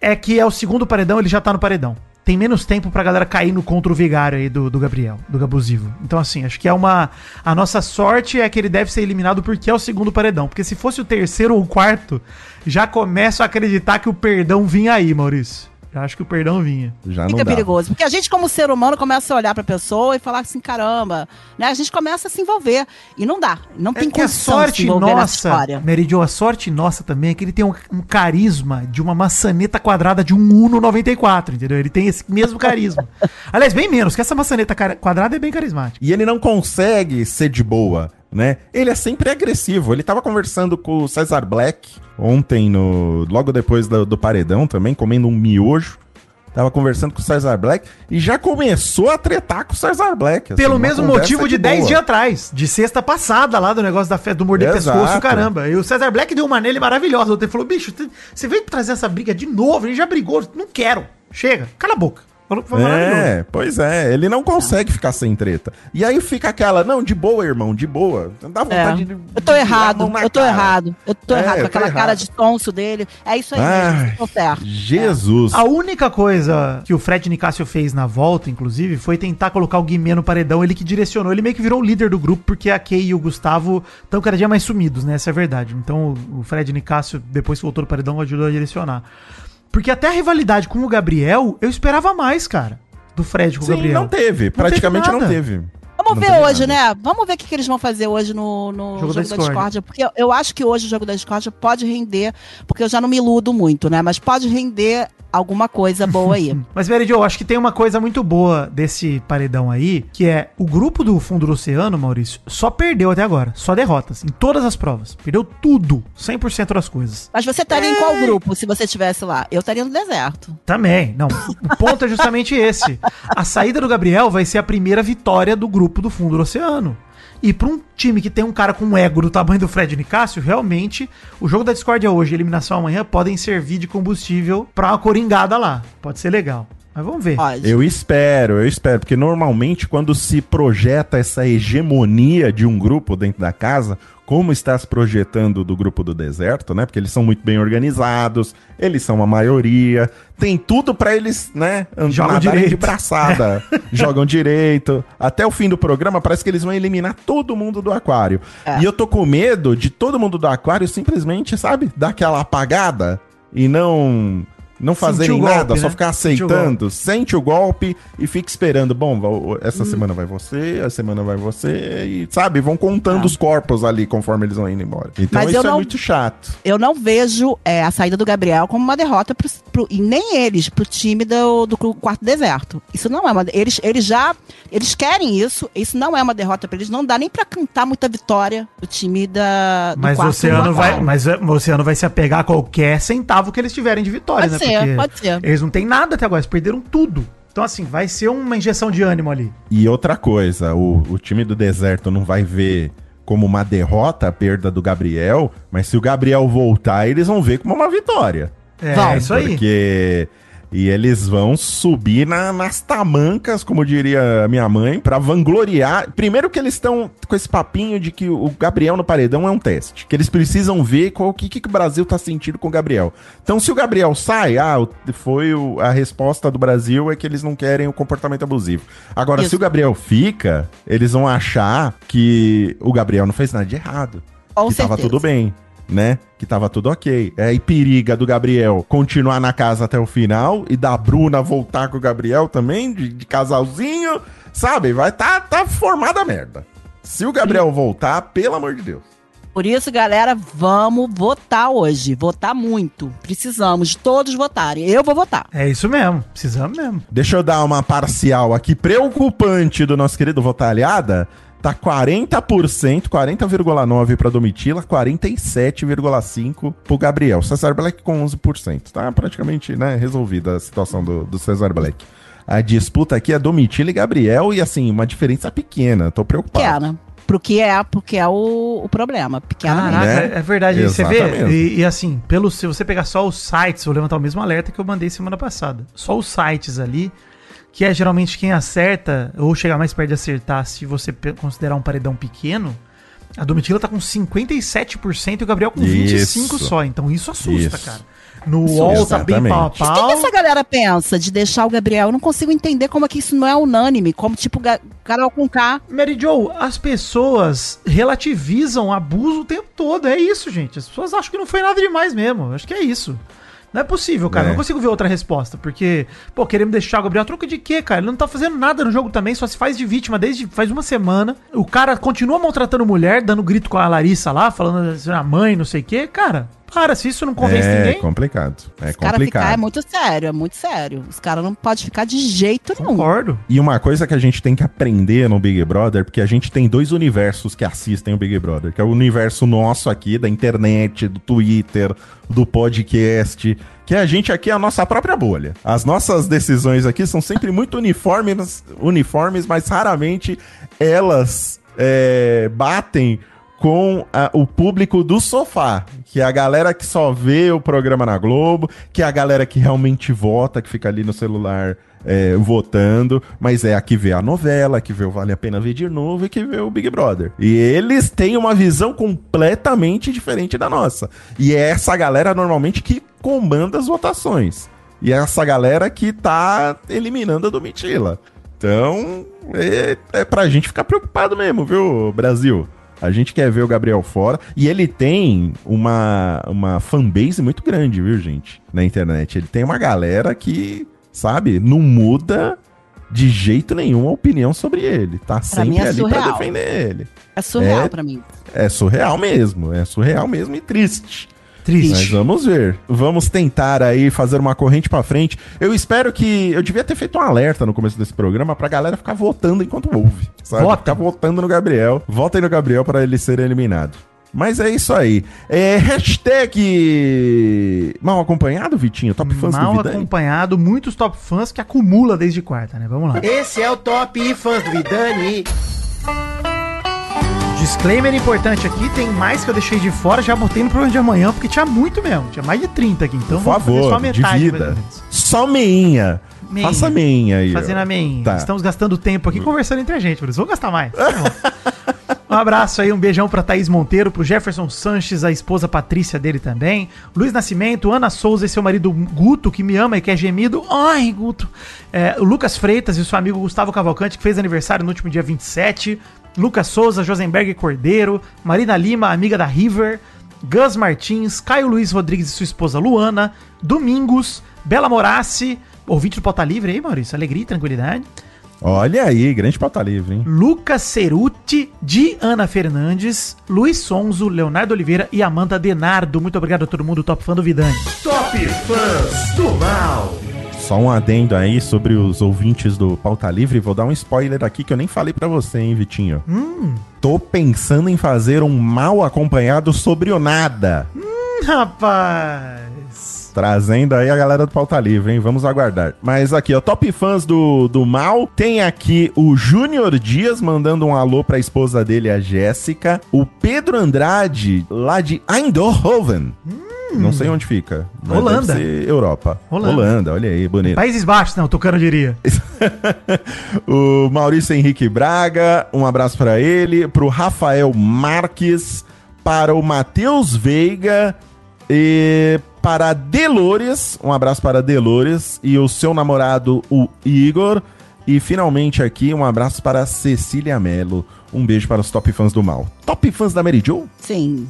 é que é o segundo paredão, ele já tá no paredão. Tem menos tempo pra galera cair no contra o vigário aí do, do Gabriel, do Gabusivo. Então, assim, acho que é uma. A nossa sorte é que ele deve ser eliminado porque é o segundo paredão. Porque se fosse o terceiro ou o quarto, já começo a acreditar que o perdão vinha aí, Maurício. Já acho que o perdão vinha. Já não Fica dá. perigoso. Porque a gente, como ser humano, começa a olhar pra pessoa e falar assim, caramba, né? A gente começa a se envolver. E não dá. Não tem É que a sorte nossa, história. Meridio, a sorte nossa também é que ele tem um, um carisma de uma maçaneta quadrada de um Uno 94, entendeu? Ele tem esse mesmo carisma. *laughs* Aliás, bem menos, que essa maçaneta quadrada é bem carismática. E ele não consegue ser de boa, né? Ele é sempre agressivo. Ele tava conversando com o Cesar Black ontem, no, logo depois do, do paredão também, comendo um miojo. Tava conversando com o Cesar Black e já começou a tretar com o Cesar Black. assim, Pelo mesmo motivo de 10 boa. dias atrás, de sexta passada, lá do negócio da festa do morder Exato. pescoço, caramba. E o Cesar Black deu uma nele maravilhosa. Ele falou, bicho, você veio trazer essa briga de novo, ele já brigou, não quero. Chega, cala a boca. É, pois é, ele não consegue ficar sem treta. E aí fica aquela, não, de boa, irmão, de boa. Dá É. vontade de. Eu tô de virar a errado, eu tô cara. errado. Eu tô É, errado eu com tô aquela cara errado. de tonso dele. É isso aí Ai, mesmo, tô certo. Jesus. A única coisa que o Fred Nicásio fez na volta, inclusive, foi tentar colocar o Guimê no paredão. Ele que direcionou, ele meio que virou o líder do grupo, porque a Kay e o Gustavo estão cada dia mais sumidos, né? Essa é a verdade. Então o Fred Nicásio, depois que voltou no paredão, ajudou a direcionar. Porque até a rivalidade com o Gabriel, eu esperava mais, cara. Do Fred com o Sim, Gabriel. não teve. teve Praticamente não nada. teve. Vamos ver hoje, nada. né? Vamos ver o que, que eles vão fazer hoje no, no Jogo jogo, da da. Porque eu, eu acho que hoje o jogo da discórdia pode render, porque eu já não me iludo muito, né? Mas pode render alguma coisa boa aí. *laughs* Mas, Mary Jo, acho que tem uma coisa muito boa desse paredão aí, que é o grupo do fundo do oceano, Maurício, só perdeu até agora. Só derrotas. Em todas as provas. Perdeu tudo. 100% das coisas. Mas você estaria em qual grupo se você estivesse lá? Eu estaria no deserto. Também, não. O ponto é justamente esse. A saída do Gabriel vai ser a primeira vitória do grupo do fundo do oceano. E pra um time que tem um cara com um ego do tamanho do Fred Nicásio, realmente, o jogo da discórdia hoje e eliminação amanhã podem servir de combustível pra uma coringada lá. Pode ser legal. Mas vamos ver. Eu espero, eu espero, porque normalmente quando se projeta essa hegemonia de um grupo dentro da casa, como está se projetando do grupo do deserto, né? Porque eles são muito bem organizados, eles são a maioria, tem tudo pra eles, né? Jogam direito. de braçada, *laughs* jogam direito. Até o fim do programa parece que eles vão eliminar todo mundo do aquário. É. E eu tô com medo de todo mundo do aquário simplesmente, sabe, dar aquela apagada e não não fazerem o nada, golpe, só né? ficar Sentiu o aceitando, sente o golpe e fica esperando. Bom, essa Hum. semana vai você, a semana vai você, e sabe, vão contando os corpos ali conforme eles vão indo embora. Então Mas isso eu é não- muito chato. Eu não vejo é, a saída do Gabriel como uma derrota pro, pro- e nem eles pro time do, do quarto deserto. Isso não é uma eles eles já eles querem isso. Isso não é uma derrota pra eles. Não dá nem pra cantar muita vitória do time da do Mas o quarto Oceano vai, mas o Oceano vai se apegar a qualquer centavo que eles tiverem de vitória, Pode né? Ser, pode ser. Eles não têm nada até agora, eles perderam tudo. Então, assim, vai ser uma injeção de ânimo ali. E outra coisa, o, o time do deserto não vai ver como uma derrota a perda do Gabriel, mas se o Gabriel voltar, eles vão ver como uma vitória. É, Vão, isso aí. Porque. E eles vão subir na- nas tamancas, como diria minha mãe, pra vangloriar. Primeiro que eles estão com esse papinho de que o Gabriel no paredão é um teste. Que eles precisam ver qual, o que, que o Brasil tá sentindo com o Gabriel. Então, se o Gabriel sai, ah, foi o- a resposta do Brasil é que eles não querem o comportamento abusivo. Agora, Isso. se o Gabriel fica, eles vão achar que o Gabriel não fez nada de errado Com que tava certeza. tudo bem, né? Que tava tudo ok. É, e periga do Gabriel continuar na casa até o final e da Bruna voltar com o Gabriel também, de, de casalzinho, sabe? Vai tá, tá formada a merda. Se o Gabriel voltar, pelo amor de Deus. Por isso, galera, vamos votar hoje. Votar muito. Precisamos todos votarem. Eu vou votar. É isso mesmo, precisamos mesmo. Deixa eu dar uma parcial aqui preocupante do nosso querido Votalhada. Tá 40%, 40,9% pra Domitila, 47,5% pro Gabriel. Cesar Black com 11%. Tá praticamente, né, resolvida a situação do, do Cesar Black. A disputa aqui é Domitila e Gabriel e, assim, uma diferença pequena. Tô preocupado. Pequena. Pro que é, porque é o, o problema. Pequena. Caraca, né? é verdade. Você vê, Exatamente. e, e assim, pelo, se você pegar só os sites, vou levantar o mesmo alerta que eu mandei semana passada. Só os sites ali, que é geralmente quem acerta, ou chega mais perto de acertar, se você considerar um paredão pequeno, a Domitila tá com 57% e o Gabriel com 25% Isso. só. Então isso assusta, Isso. cara. No Isso, UOL tá bem pau a. Mas o que, que pau. essa galera pensa de deixar o Gabriel? Eu não consigo entender como é que isso não é unânime. Como, tipo, Carol com K. Mary Joe, as pessoas relativizam abuso o tempo todo. É isso, gente. As pessoas acham que não foi nada demais mesmo. Acho que é isso. Não é possível, cara. É. Não consigo ver outra resposta. Porque, pô, queremos deixar o Gabriel troca de quê, cara? Ele não tá fazendo nada no jogo também, só se faz de vítima desde faz uma semana. O cara continua maltratando mulher, dando grito com a Larissa lá, falando assim, a mãe, não sei o quê. Cara, para, se isso não convence é ninguém. complicado. É Os caras ficar é complicado. muito sério, é muito sério. Os caras não podem ficar de jeito nenhum. Concordo. E uma coisa que a gente tem que aprender no Big Brother, porque a gente tem dois universos que assistem o Big Brother, que é o universo nosso aqui, da internet, do Twitter, do podcast, que a gente aqui é a nossa própria bolha. As nossas decisões aqui são sempre muito uniformes, uniformes mas raramente elas é, batem com a- o público do sofá, que é a galera que só vê o programa na Globo, que é a galera que realmente vota, que fica ali no celular é, votando, mas é a que vê a novela, que vê o Vale a Pena Ver de novo e que vê o Big Brother. E eles têm uma visão completamente diferente da nossa. E é essa galera normalmente que comanda as votações. E é essa galera que tá eliminando a Domitila. Então, é, é pra gente ficar preocupado mesmo, viu, Brasil? A gente quer ver o Gabriel fora. E ele tem uma, uma fanbase muito grande, viu, gente? Na internet. Ele tem uma galera que, sabe, não muda de jeito nenhum a opinião sobre ele. Tá mim sempre é ali pra surreal. defender ele. É surreal É. pra mim. É surreal mesmo. É surreal mesmo e triste. Mas Triste. vamos ver. Vamos tentar aí fazer uma corrente pra frente. Eu espero que. Eu devia ter feito um alerta no começo desse programa pra galera ficar votando enquanto ouve. Sabe? Vota. Ficar votando no Gabriel. Votem no Gabriel para ele ser eliminado. Mas é isso aí. É, hashtag mal acompanhado, Vitinho? Top fãs Mal acompanhado, muitos top fãs que acumula desde quarta, né? Vamos lá. Esse é o Top Fãs do Vidani. Disclaimer importante aqui, tem mais que eu deixei de fora, já botei no programa de amanhã, porque tinha muito mesmo, tinha mais de 30 aqui, então Por vamos fazer favor, só metade. divida. Só meinha. Meinha. Faça meinha aí. Fazendo a meinha. Tá. Estamos gastando tempo aqui conversando entre a gente, isso vamos gastar mais. Tá *laughs* um abraço aí, um beijão pra Thaís Monteiro, pro Jefferson Sanches, a esposa Patrícia dele também. Luiz Nascimento, Ana Souza e seu marido Guto, que me ama e que é gemido. Ai, Guto. É, o Lucas Freitas e o seu amigo Gustavo Cavalcante, que fez aniversário no último dia 27. Lucas Souza, Josenberg Cordeiro, Marina Lima, amiga da River. Gus Martins, Caio Luiz Rodrigues e sua esposa Luana, Domingos, Bela Morassi, ouvinte do Pauta Livre aí, Maurício. Alegria e tranquilidade. Olha aí, grande pauta livre, hein? Lucas Ceruti, Diana Fernandes, Luiz Sonzo, Leonardo Oliveira e Amanda Denardo. Muito obrigado a todo mundo, top fã do Vidani. Top Fãs do Mal. Só um adendo aí sobre os ouvintes do Pauta Livre. Vou dar um spoiler aqui que eu nem falei pra você, hein, Vitinho? Tô pensando em fazer um mal acompanhado sobre o nada. Hum, rapaz. Trazendo aí a galera do Pauta Livre, hein? Vamos aguardar. Mas aqui, ó, top fãs do, do mal. Tem aqui o Júnior Dias mandando um alô pra esposa dele, a Jéssica. O Pedro Andrade, lá de Eindhoven. Não sei onde fica. mas Holanda. deve ser Europa. Holanda. Holanda, olha aí, bonito. Países Baixos, não, Tucano diria. *laughs* o Maurício Henrique Braga, um abraço pra ele, pro Rafael Marques, para o Matheus Veiga e para Delores, um abraço para Delores e o seu namorado, o Igor. E finalmente aqui, um abraço para a Cecília Mello. Um beijo para os top fãs do mal. Top fãs da Mary Jo? Sim.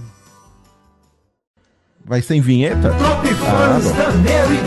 Vai sem vinheta? Top Ah, Fãs da Mary.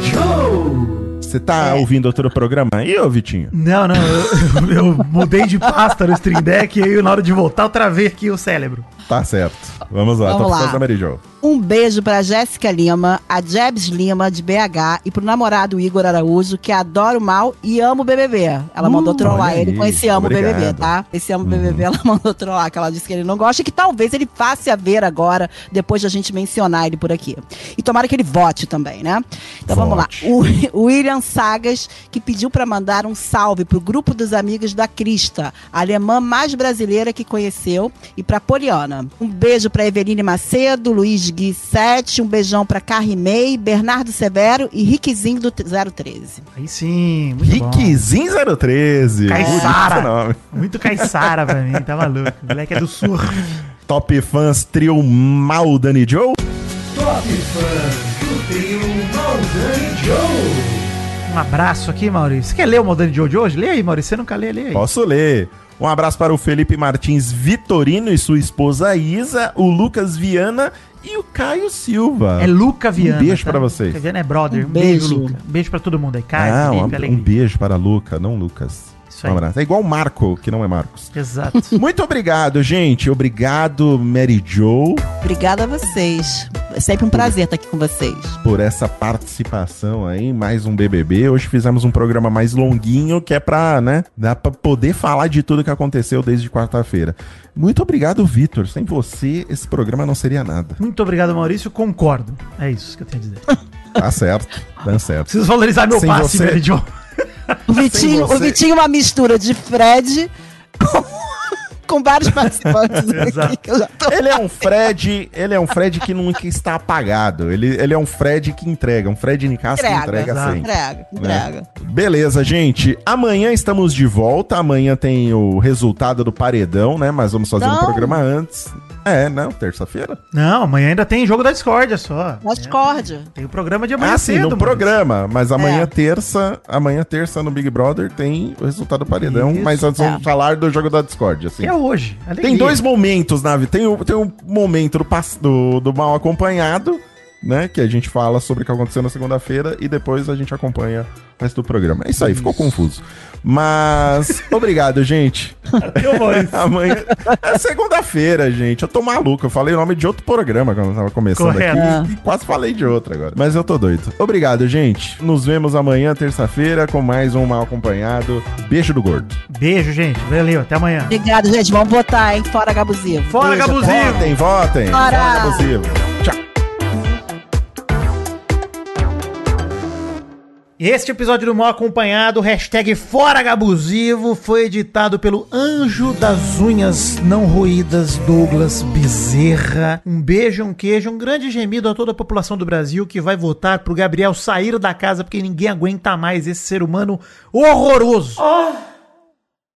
Você tá ouvindo outro programa aí, ô Vitinho? Não, não, *laughs* eu, eu mudei de pasta no Stream Deck e aí na hora de voltar eu travei aqui o cérebro. Tá certo. Vamos lá, Vamos top lá. Mary Jo. Um beijo pra Jéssica Lima, a Jebs Lima, de BH, e pro namorado Igor Araújo, que adora o mal e ama o BBB. Ela mandou trollar ele com esse amo obrigado. BBB, tá? Esse amo o BBB, ela *laughs* mandou trollar, que ela disse que ele não gosta e que talvez ele passe a ver agora, depois de a gente mencionar ele por aqui. E tomara que ele vote também, né? Então vamos lá. Vote. O, *laughs* o William Sagas, que pediu pra mandar um salve pro grupo dos amigos da Crista, a alemã mais brasileira que conheceu, e pra Poliana. Um beijo pra Eveline Macedo, Luiz Gui 7, um beijão pra Carrimei, Bernardo Severo e Riquezinho do 013. Aí sim, muito bom. Riquezinho 013. Caiçara. Bonito nome. Muito caiçara pra mim, tá maluco. O moleque é do sul. Top fãs trio Mal Dani Joe. Top Fãs do trio Maldani Joe. Um abraço aqui, Maurício. Você quer ler o Modani Joe de hoje? Lê aí, Maurício. Você nunca lê, lê aí. Posso ler. Um abraço para o Felipe Martins Vitorino e sua esposa Isa, o Lucas Viana e o Caio Silva. É Luca Viana. Um beijo pra vocês. Luca Viana é brother. Um, Um beijo, beijo. Luca. Um beijo pra todo mundo aí. Caio, Ah, um, Felipe, um alegria. beijo para Luca, não Lucas. Isso Um aí. abraço. É igual o Marco, que não é Marcos. Exato. *laughs* Muito obrigado, gente. Obrigado, Mary Jo, Obrigada a vocês. É sempre um prazer estar aqui com vocês. por essa participação aí. Mais um BBB. Hoje fizemos um programa mais longuinho, que é pra, né, dar pra poder falar de tudo que aconteceu desde quarta-feira. Muito obrigado, Vitor. Sem você, esse programa não seria nada. Muito obrigado, Maurício. Concordo. É isso que eu tenho a dizer. *laughs* Tá certo, tá certo. Preciso valorizar meu Sem passe, você- Mary Jo. O Vitinho, o Vitinho é uma mistura de Fred com, *laughs* com vários participantes *laughs* Exato. aqui. que eu já tô- Ele é um Fred, ele é um Fred que nunca está apagado. Ele, ele é um Fred que entrega, um Fred Nicasso que Entrega, sempre. Entrega, entrega. Beleza, gente. Amanhã estamos de volta. Amanhã tem o resultado do paredão, né? Mas vamos fazer um Não. programa antes. É, não, terça-feira. Não, amanhã ainda tem jogo da discórdia só. Na discórdia. Tem o programa de amanhã Ah, sim, cedo, no programa. Mas amanhã, É. terça, amanhã, terça, no Big Brother, tem o resultado do paredão. Isso. mas nós vamos É. falar do jogo da Discord, assim. É hoje. Alegria. Tem dois momentos, Navi. Tem o, tem o momento do, do, do mal acompanhado, né? Que a gente fala sobre o que aconteceu na segunda-feira e depois a gente acompanha o resto do programa. É isso aí, ficou confuso. Mas, *laughs* obrigado, gente. Eu vou isso. Amanhã. É segunda-feira, gente. Eu tô maluco. Eu falei o nome de outro programa quando eu tava começando Correto. aqui. E quase falei de outro agora. Mas eu tô doido. Obrigado, gente. Nos vemos amanhã, terça-feira, com mais um mal acompanhado. Beijo do gordo. Beijo, gente. Valeu. Até amanhã. Obrigado, gente. Vamos votar, hein? Fora Gabuzivo. Fora, Gabuzinho. Votem, votem. Bora. Fora abusivo. Tchau. Este episódio do Mal Acompanhado, hashtag Fora Gabusivo, foi editado pelo Anjo das Unhas Não Roídas, Douglas Bezerra. Um beijo, um queijo, um grande gemido a toda a população do Brasil que vai votar pro Gabriel sair da casa porque ninguém aguenta mais esse ser humano horroroso.